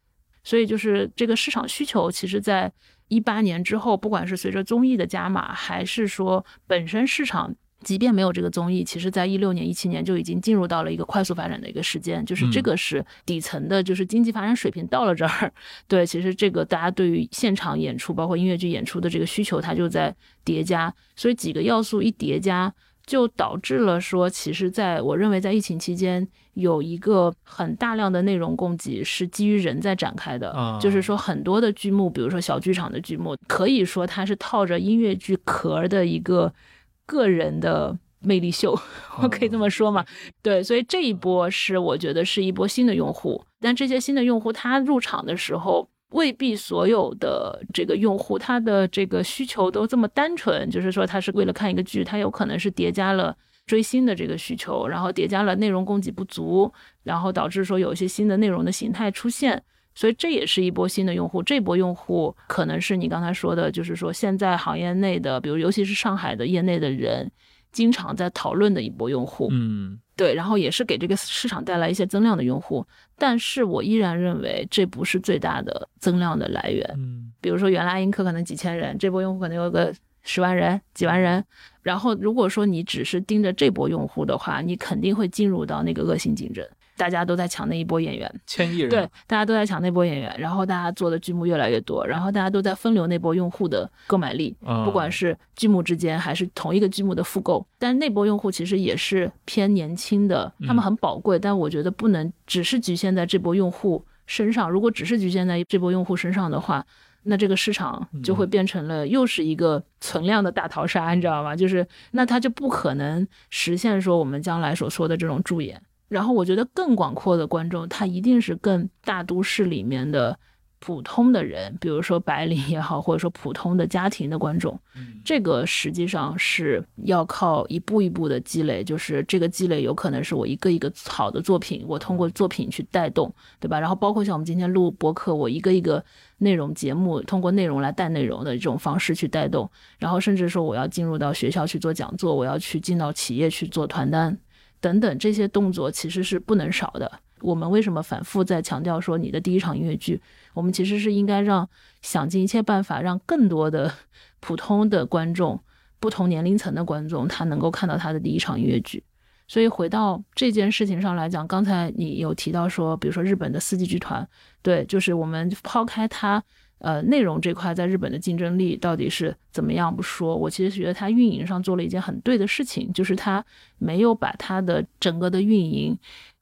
所以就是这个市场需求，其实在一八年之后，不管是随着综艺的加码，还是说本身市场。即便没有这个综艺，其实在一六年、一七年就已经进入到了一个快速发展的一个时间，就是这个是底层的，就是经济发展水平到了这儿。对，其实这个大家对于现场演出，包括音乐剧演出的这个需求，它就在叠加，所以几个要素一叠加，就导致了说，其实在我认为在疫情期间有一个很大量的内容供给是基于人在展开的，就是说很多的剧目，比如说小剧场的剧目，可以说它是套着音乐剧壳的一个。个人的魅力秀，我可以这么说嘛？对，所以这一波是我觉得是一波新的用户，但这些新的用户他入场的时候，未必所有的这个用户他的这个需求都这么单纯，就是说他是为了看一个剧，他有可能是叠加了追星的这个需求，然后叠加了内容供给不足，然后导致说有一些新的内容的形态出现。所以这也是一波新的用户，这波用户可能是你刚才说的，就是说现在行业内的，比如尤其是上海的业内的人，经常在讨论的一波用户。嗯，对，然后也是给这个市场带来一些增量的用户，但是我依然认为这不是最大的增量的来源。嗯，比如说原来爱因科可能几千人，这波用户可能有个十万人、几万人，然后如果说你只是盯着这波用户的话，你肯定会进入到那个恶性竞争。大家都在抢那一波演员，千亿人。对，大家都在抢那波演员，然后大家做的剧目越来越多，然后大家都在分流那波用户的购买力，不管是剧目之间还是同一个剧目的复购，但那波用户其实也是偏年轻的，他们很宝贵，但我觉得不能只是局限在这波用户身上，如果只是局限在这波用户身上的话，那这个市场就会变成了又是一个存量的大逃杀，你知道吗？就是那它就不可能实现说我们将来所说的这种助演。然后我觉得更广阔的观众，他一定是更大都市里面的普通的人，比如说白领也好，或者说普通的家庭的观众。这个实际上是要靠一步一步的积累，就是这个积累有可能是我一个一个好的作品，我通过作品去带动，对吧？然后包括像我们今天录播客，我一个一个内容节目，通过内容来带内容的这种方式去带动，然后甚至说我要进入到学校去做讲座，我要去进到企业去做团单。等等这些动作其实是不能少的。我们为什么反复在强调说你的第一场音乐剧？我们其实是应该让想尽一切办法，让更多的 普通的观众、不同年龄层的观众，他能够看到他的第一场音乐剧。所以回到这件事情上来讲，刚才你有提到说，比如说日本的四季剧团，对，就是我们抛开它。呃，内容这块在日本的竞争力到底是怎么样不说，我其实觉得它运营上做了一件很对的事情，就是它没有把它的整个的运营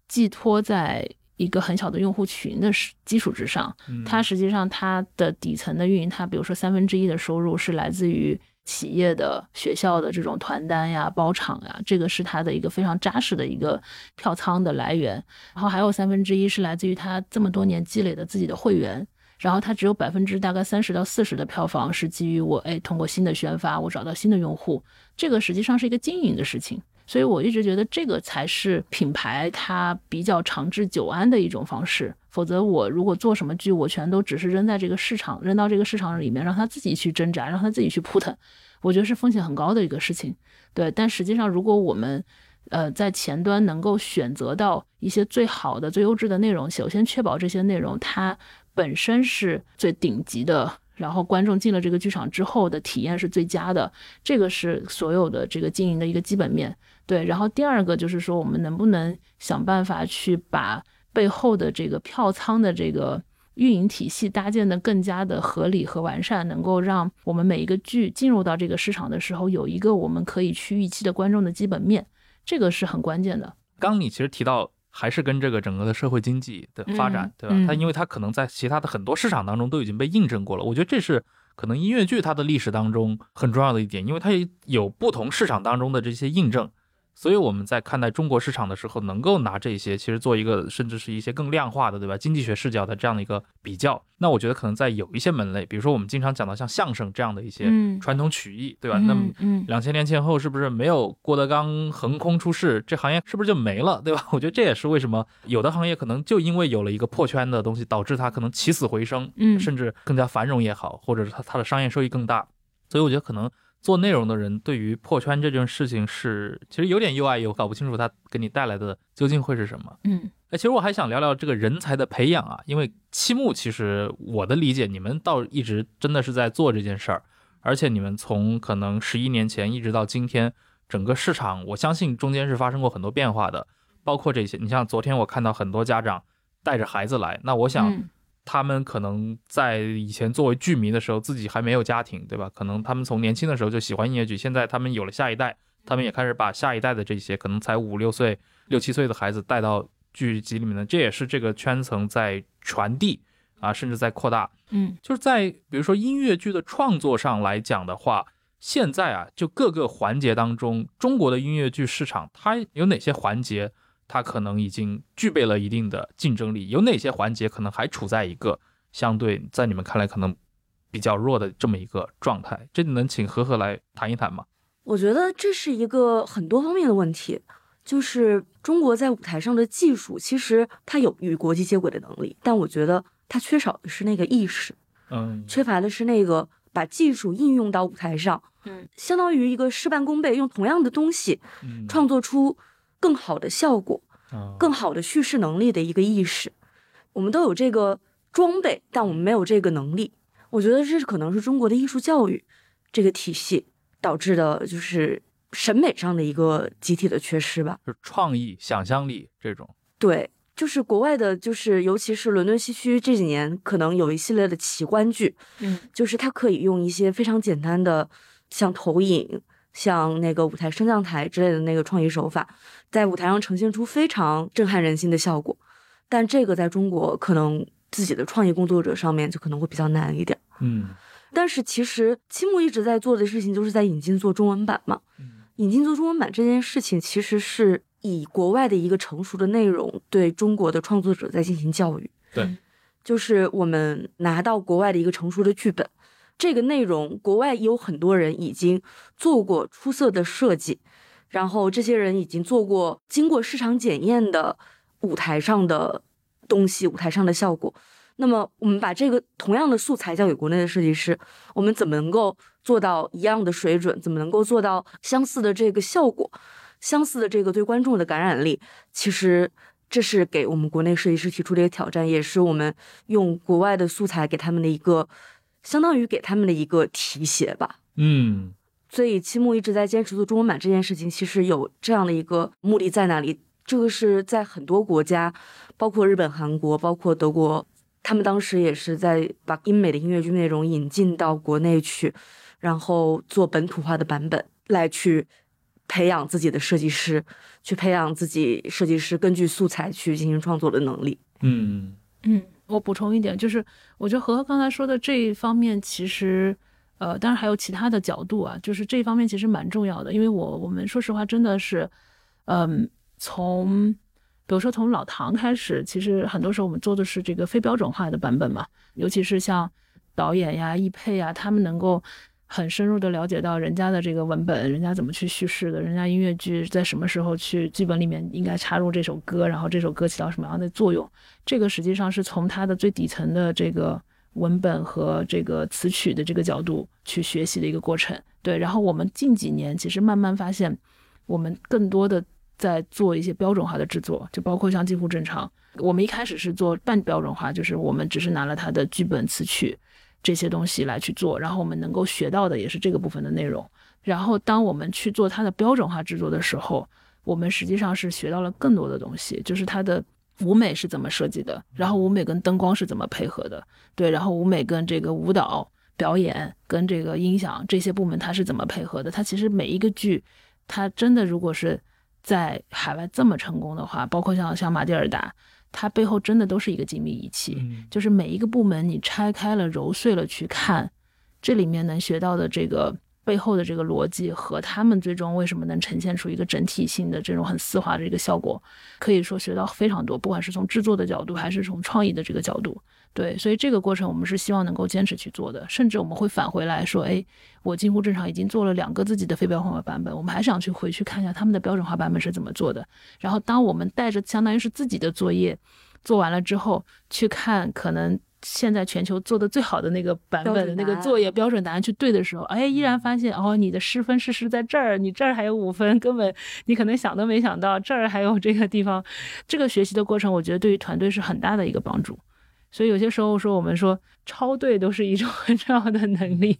寄托在一个很小的用户群的基础之上，它实际上它的底层的运营，它比如说三分之一的收入是来自于企业的、学校的这种团单呀、包场呀，这个是它的一个非常扎实的一个票仓的来源，然后还有三分之一是来自于它这么多年积累的自己的会员。然后它只有百分之大概三十到四十的票房是基于我哎通过新的宣发我找到新的用户，这个实际上是一个经营的事情，所以我一直觉得这个才是品牌它比较长治久安的一种方式。否则我如果做什么剧，我全都只是扔在这个市场，扔到这个市场里面，让他自己去挣扎，让他自己去扑腾，我觉得是风险很高的一个事情。对，但实际上如果我们呃在前端能够选择到一些最好的、最优质的内容，首先确保这些内容它。本身是最顶级的，然后观众进了这个剧场之后的体验是最佳的，这个是所有的这个经营的一个基本面。对，然后第二个就是说，我们能不能想办法去把背后的这个票仓的这个运营体系搭建的更加的合理和完善，能够让我们每一个剧进入到这个市场的时候，有一个我们可以去预期的观众的基本面，这个是很关键的。刚你其实提到。还是跟这个整个的社会经济的发展，对吧？它因为它可能在其他的很多市场当中都已经被印证过了。我觉得这是可能音乐剧它的历史当中很重要的一点，因为它有不同市场当中的这些印证。所以我们在看待中国市场的时候，能够拿这些其实做一个甚至是一些更量化的，对吧？经济学视角的这样的一个比较。那我觉得可能在有一些门类，比如说我们经常讲到像相声这样的一些传统曲艺，对吧？那么两千年前后是不是没有郭德纲横空出世，这行业是不是就没了，对吧？我觉得这也是为什么有的行业可能就因为有了一个破圈的东西，导致它可能起死回生，嗯，甚至更加繁荣也好，或者是它它的商业收益更大。所以我觉得可能。做内容的人对于破圈这件事情是其实有点又爱又搞不清楚，它给你带来的究竟会是什么。嗯，哎，其实我还想聊聊这个人才的培养啊，因为期末其实我的理解，你们倒一直真的是在做这件事儿，而且你们从可能十一年前一直到今天，整个市场我相信中间是发生过很多变化的，包括这些。你像昨天我看到很多家长带着孩子来，那我想。他们可能在以前作为剧迷的时候，自己还没有家庭，对吧？可能他们从年轻的时候就喜欢音乐剧，现在他们有了下一代，他们也开始把下一代的这些可能才五六岁、六七岁的孩子带到剧集里面的，这也是这个圈层在传递啊，甚至在扩大。嗯，就是在比如说音乐剧的创作上来讲的话，现在啊，就各个环节当中，中国的音乐剧市场它有哪些环节？它可能已经具备了一定的竞争力，有哪些环节可能还处在一个相对在你们看来可能比较弱的这么一个状态？这能请何何来谈一谈吗？我觉得这是一个很多方面的问题，就是中国在舞台上的技术，其实它有与国际接轨的能力，但我觉得它缺少的是那个意识，嗯，缺乏的是那个把技术应用到舞台上，嗯，相当于一个事半功倍，用同样的东西，嗯，创作出。更好的效果，更好的叙事能力的一个意识，我们都有这个装备，但我们没有这个能力。我觉得这是可能是中国的艺术教育这个体系导致的，就是审美上的一个集体的缺失吧。就创意、想象力这种。对，就是国外的，就是尤其是伦敦西区这几年，可能有一系列的奇观剧，嗯，就是它可以用一些非常简单的，像投影。像那个舞台升降台之类的那个创意手法，在舞台上呈现出非常震撼人心的效果，但这个在中国可能自己的创意工作者上面就可能会比较难一点。嗯，但是其实青木一直在做的事情就是在引进做中文版嘛。引进做中文版这件事情，其实是以国外的一个成熟的内容对中国的创作者在进行教育。对，就是我们拿到国外的一个成熟的剧本。这个内容，国外有很多人已经做过出色的设计，然后这些人已经做过经过市场检验的舞台上的东西，舞台上的效果。那么，我们把这个同样的素材交给国内的设计师，我们怎么能够做到一样的水准？怎么能够做到相似的这个效果？相似的这个对观众的感染力？其实，这是给我们国内设计师提出的一个挑战，也是我们用国外的素材给他们的一个。相当于给他们的一个提携吧，嗯，所以七木一直在坚持做中文版这件事情，其实有这样的一个目的在那里。这个是在很多国家，包括日本、韩国，包括德国，他们当时也是在把英美的音乐剧内容引进到国内去，然后做本土化的版本，来去培养自己的设计师，去培养自己设计师根据素材去进行创作的能力。嗯嗯。我补充一点，就是我觉得和刚才说的这一方面，其实，呃，当然还有其他的角度啊，就是这一方面其实蛮重要的，因为我我们说实话真的是，嗯，从比如说从老唐开始，其实很多时候我们做的是这个非标准化的版本嘛，尤其是像导演呀、易配呀，他们能够。很深入的了解到人家的这个文本，人家怎么去叙事的，人家音乐剧在什么时候去剧本里面应该插入这首歌，然后这首歌起到什么样的作用，这个实际上是从它的最底层的这个文本和这个词曲的这个角度去学习的一个过程。对，然后我们近几年其实慢慢发现，我们更多的在做一些标准化的制作，就包括像几乎正常。我们一开始是做半标准化，就是我们只是拿了它的剧本词曲。这些东西来去做，然后我们能够学到的也是这个部分的内容。然后当我们去做它的标准化制作的时候，我们实际上是学到了更多的东西，就是它的舞美是怎么设计的，然后舞美跟灯光是怎么配合的，对，然后舞美跟这个舞蹈表演跟这个音响这些部门它是怎么配合的。它其实每一个剧，它真的如果是在海外这么成功的话，包括像像马蒂尔达。它背后真的都是一个精密仪器，就是每一个部门你拆开了揉碎了去看，这里面能学到的这个背后的这个逻辑和他们最终为什么能呈现出一个整体性的这种很丝滑的一个效果，可以说学到非常多，不管是从制作的角度还是从创意的这个角度。对，所以这个过程我们是希望能够坚持去做的，甚至我们会返回来说，哎，我近乎正常已经做了两个自己的非标准化版本，我们还想去回去看一下他们的标准化版本是怎么做的。然后，当我们带着相当于是自己的作业做完了之后，去看可能现在全球做的最好的那个版本的那个作业标准答案去对的时候，哎，依然发现哦，你的失分是是在这儿，你这儿还有五分，根本你可能想都没想到这儿还有这个地方。这个学习的过程，我觉得对于团队是很大的一个帮助。所以有些时候说，我们说超对都是一种 很重要的能力，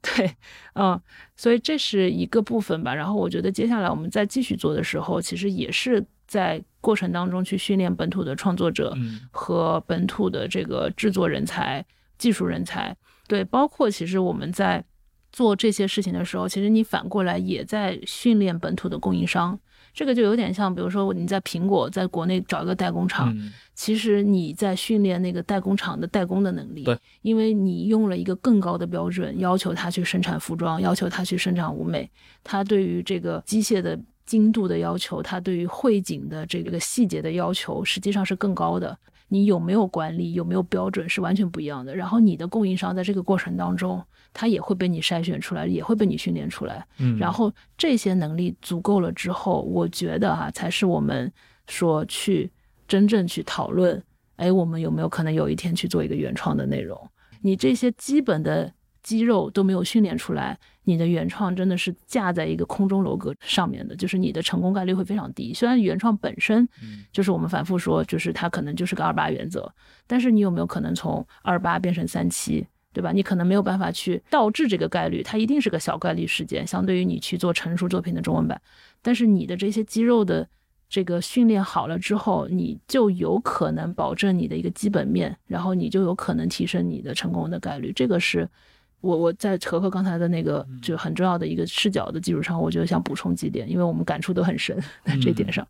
对，嗯，所以这是一个部分吧。然后我觉得接下来我们再继续做的时候，其实也是在过程当中去训练本土的创作者和本土的这个制作人才、技术人才，对，包括其实我们在做这些事情的时候，其实你反过来也在训练本土的供应商。这个就有点像，比如说你在苹果在国内找一个代工厂，其实你在训练那个代工厂的代工的能力。对，因为你用了一个更高的标准，要求他去生产服装，要求他去生产舞美，他对于这个机械的精度的要求，他对于汇景的这个细节的要求，实际上是更高的。你有没有管理，有没有标准，是完全不一样的。然后你的供应商在这个过程当中。他也会被你筛选出来，也会被你训练出来。嗯，然后这些能力足够了之后，我觉得哈，才是我们说去真正去讨论，哎，我们有没有可能有一天去做一个原创的内容？你这些基本的肌肉都没有训练出来，你的原创真的是架在一个空中楼阁上面的，就是你的成功概率会非常低。虽然原创本身，就是我们反复说，就是它可能就是个二八原则，但是你有没有可能从二八变成三七？对吧？你可能没有办法去倒置这个概率，它一定是个小概率事件，相对于你去做成熟作品的中文版。但是你的这些肌肉的这个训练好了之后，你就有可能保证你的一个基本面，然后你就有可能提升你的成功的概率。这个是我我在和和刚才的那个就很重要的一个视角的基础上，我觉得想补充几点，因为我们感触都很深 在这点上。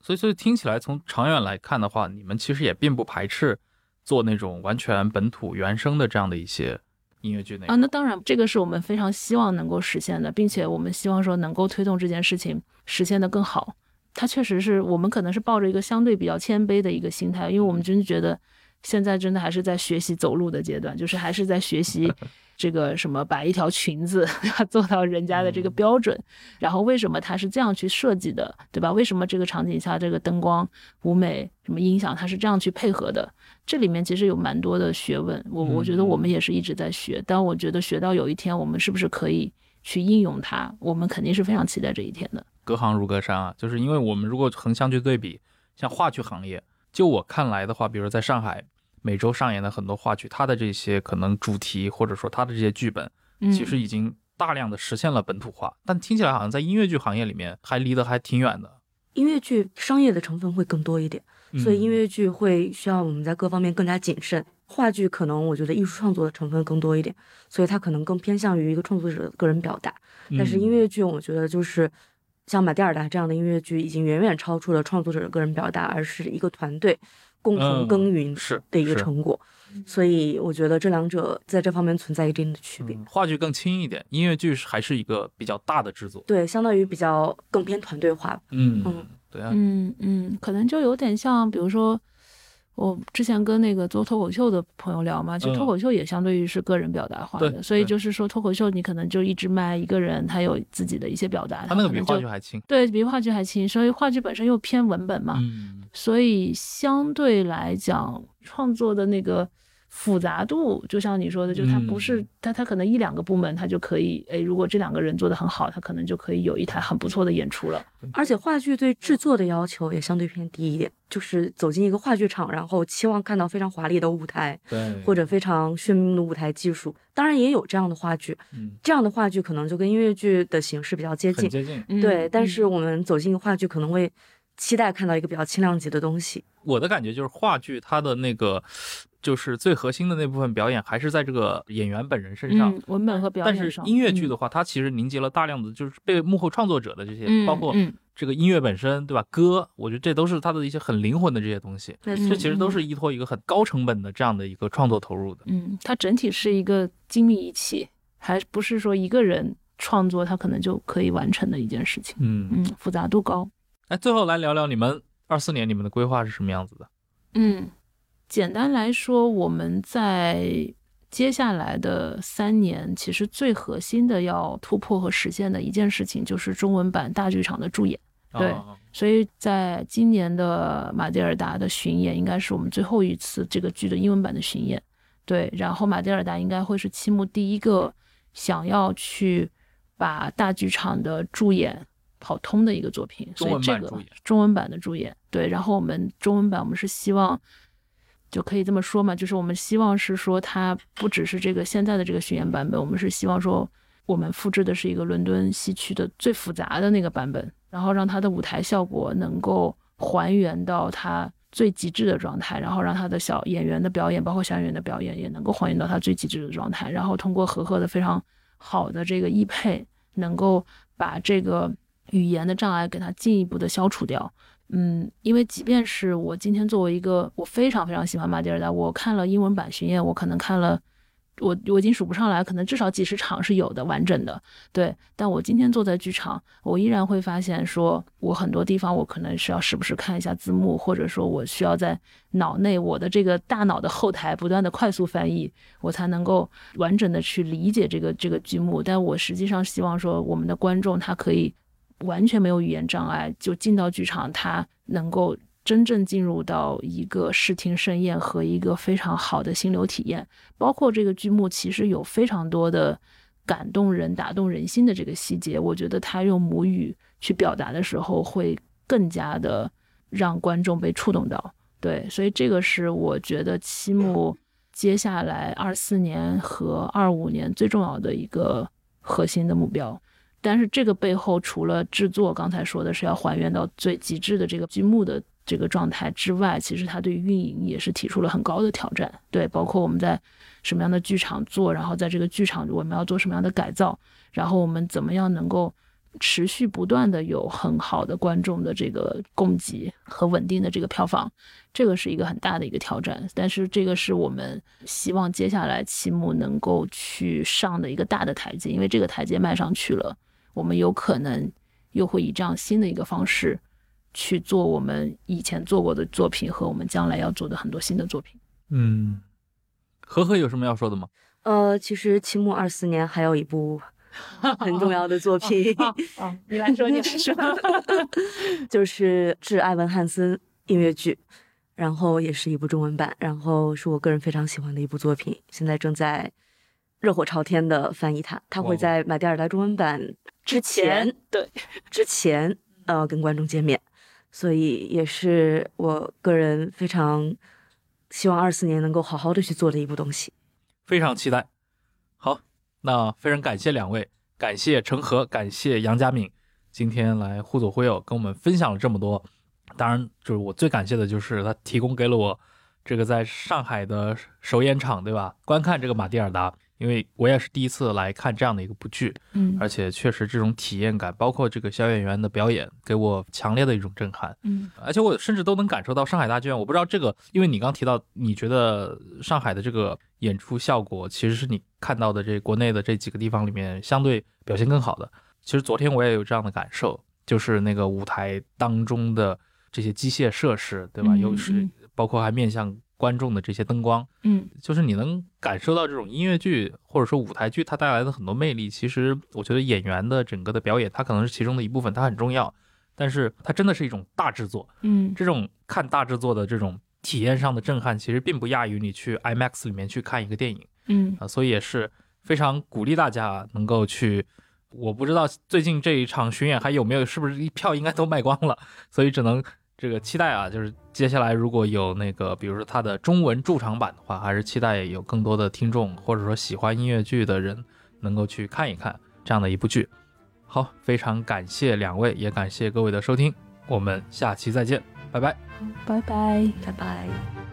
所以，所以听起来从长远来看的话，你们其实也并不排斥。做那种完全本土原声的这样的一些音乐剧内容啊，那当然，这个是我们非常希望能够实现的，并且我们希望说能够推动这件事情实现的更好。它确实是我们可能是抱着一个相对比较谦卑的一个心态，因为我们真的觉得现在真的还是在学习走路的阶段，就是还是在学习。这个什么把一条裙子 要做到人家的这个标准，然后为什么它是这样去设计的，对吧？为什么这个场景下这个灯光、舞美、什么音响，它是这样去配合的？这里面其实有蛮多的学问，我我觉得我们也是一直在学。但我觉得学到有一天我们是不是可以去应用它，我们肯定是非常期待这一天的。隔行如隔山啊，就是因为我们如果横向去对比，像话剧行业，就我看来的话，比如在上海。每周上演的很多话剧，它的这些可能主题或者说它的这些剧本，其实已经大量的实现了本土化，但听起来好像在音乐剧行业里面还离得还挺远的。音乐剧商业的成分会更多一点，所以音乐剧会需要我们在各方面更加谨慎。话剧可能我觉得艺术创作的成分更多一点，所以它可能更偏向于一个创作者的个人表达。但是音乐剧，我觉得就是像马蒂尔达这样的音乐剧，已经远远超出了创作者的个人表达，而是一个团队。共同耕耘是的一个成果，所以我觉得这两者在这方面存在一定的区别。话剧更轻一点，音乐剧还是一个比较大的制作，对，相当于比较更偏团队化。嗯嗯，对啊，嗯嗯，可能就有点像，比如说。我之前跟那个做脱口秀的朋友聊嘛，其实脱口秀也相对于是个人表达化的，所以就是说脱口秀你可能就一直卖一个人，他有自己的一些表达，他那个比话剧还轻，对比话剧还轻，所以话剧本身又偏文本嘛，所以相对来讲创作的那个。复杂度就像你说的，就它不是它，它可能一两个部门它就可以，哎，如果这两个人做的很好，它可能就可以有一台很不错的演出了。而且话剧对制作的要求也相对偏低一点，就是走进一个话剧场，然后期望看到非常华丽的舞台，对，或者非常炫目的舞台技术。当然也有这样的话剧，这样的话剧可能就跟音乐剧的形式比较接近，接近。对，但是我们走进一个话剧，可能会期待看到一个比较轻量级的东西。我的感觉就是话剧它的那个。就是最核心的那部分表演还是在这个演员本人身上，文本和表演但是音乐剧的话，它其实凝结了大量的就是被幕后创作者的这些，包括这个音乐本身，对吧？歌，我觉得这都是它的一些很灵魂的这些东西。这其实都是依托一个很高成本的这样的一个创作投入的。嗯，它整体是一个精密仪器，还不是说一个人创作他可能就可以完成的一件事情。嗯嗯，复杂度高。哎，最后来聊聊你们二四年你们的规划是什么样子的？嗯，简单来说，我们在接下来的三年，其实最核心的要突破和实现的一件事情，就是中文版大剧场的助演。对，所以在今年的马蒂尔达的巡演，应该是我们最后一次这个剧的英文版的巡演。对，然后马蒂尔达应该会是期末第一个想要去把大剧场的助演跑通的一个作品。所以这个中文版的助演，对，然后我们中文版我们是希望。就可以这么说嘛，就是我们希望是说，它不只是这个现在的这个巡演版本，我们是希望说，我们复制的是一个伦敦西区的最复杂的那个版本，然后让它的舞台效果能够还原到它最极致的状态，然后让它的小演员的表演，包括小演员的表演，也能够还原到它最极致的状态，然后通过和和的非常好的这个译配，能够把这个语言的障碍给它进一步的消除掉。嗯，因为即便是我今天作为一个我非常非常喜欢马蒂尔达，我看了英文版巡演，我可能看了，我我已经数不上来，可能至少几十场是有的完整的。对，但我今天坐在剧场，我依然会发现，说我很多地方我可能是要时不时看一下字幕，或者说我需要在脑内我的这个大脑的后台不断的快速翻译，我才能够完整的去理解这个这个剧目。但我实际上希望说，我们的观众他可以。完全没有语言障碍就进到剧场，他能够真正进入到一个视听盛宴和一个非常好的心流体验。包括这个剧目其实有非常多的感动人、打动人心的这个细节，我觉得他用母语去表达的时候，会更加的让观众被触动到。对，所以这个是我觉得七木接下来二四年和二五年最重要的一个核心的目标。但是这个背后，除了制作刚才说的是要还原到最极致的这个剧目的这个状态之外，其实它对运营也是提出了很高的挑战。对，包括我们在什么样的剧场做，然后在这个剧场我们要做什么样的改造，然后我们怎么样能够持续不断的有很好的观众的这个供给和稳定的这个票房，这个是一个很大的一个挑战。但是这个是我们希望接下来期末能够去上的一个大的台阶，因为这个台阶迈上去了。我们有可能又会以这样新的一个方式去做我们以前做过的作品和我们将来要做的很多新的作品。嗯，呵呵，有什么要说的吗？呃，其实期末二四年还有一部很重要的作品，你来说，你来说，就是致艾文汉森音乐剧，然后也是一部中文版，然后是我个人非常喜欢的一部作品，现在正在。热火朝天的翻译它，它会在马蒂尔达中文版之前，对，之前呃跟观众见面，所以也是我个人非常希望二四年能够好好的去做的一部东西，非常期待。好，那非常感谢两位，感谢陈和，感谢杨佳敏，今天来互左互右跟我们分享了这么多。当然，就是我最感谢的就是他提供给了我这个在上海的首演场，对吧？观看这个马蒂尔达。因为我也是第一次来看这样的一个部剧，嗯，而且确实这种体验感，包括这个小演员的表演，给我强烈的一种震撼，嗯，而且我甚至都能感受到上海大剧院。我不知道这个，因为你刚提到，你觉得上海的这个演出效果，其实是你看到的这国内的这几个地方里面相对表现更好的。其实昨天我也有这样的感受，就是那个舞台当中的这些机械设施，对吧？又是包括还面向。观众的这些灯光，嗯，就是你能感受到这种音乐剧或者说舞台剧它带来的很多魅力。其实我觉得演员的整个的表演，它可能是其中的一部分，它很重要。但是它真的是一种大制作，嗯，这种看大制作的这种体验上的震撼，其实并不亚于你去 IMAX 里面去看一个电影，嗯啊，所以也是非常鼓励大家能够去。我不知道最近这一场巡演还有没有，是不是票应该都卖光了，所以只能。这个期待啊，就是接下来如果有那个，比如说它的中文驻场版的话，还是期待有更多的听众或者说喜欢音乐剧的人能够去看一看这样的一部剧。好，非常感谢两位，也感谢各位的收听，我们下期再见，拜拜，拜拜，拜拜。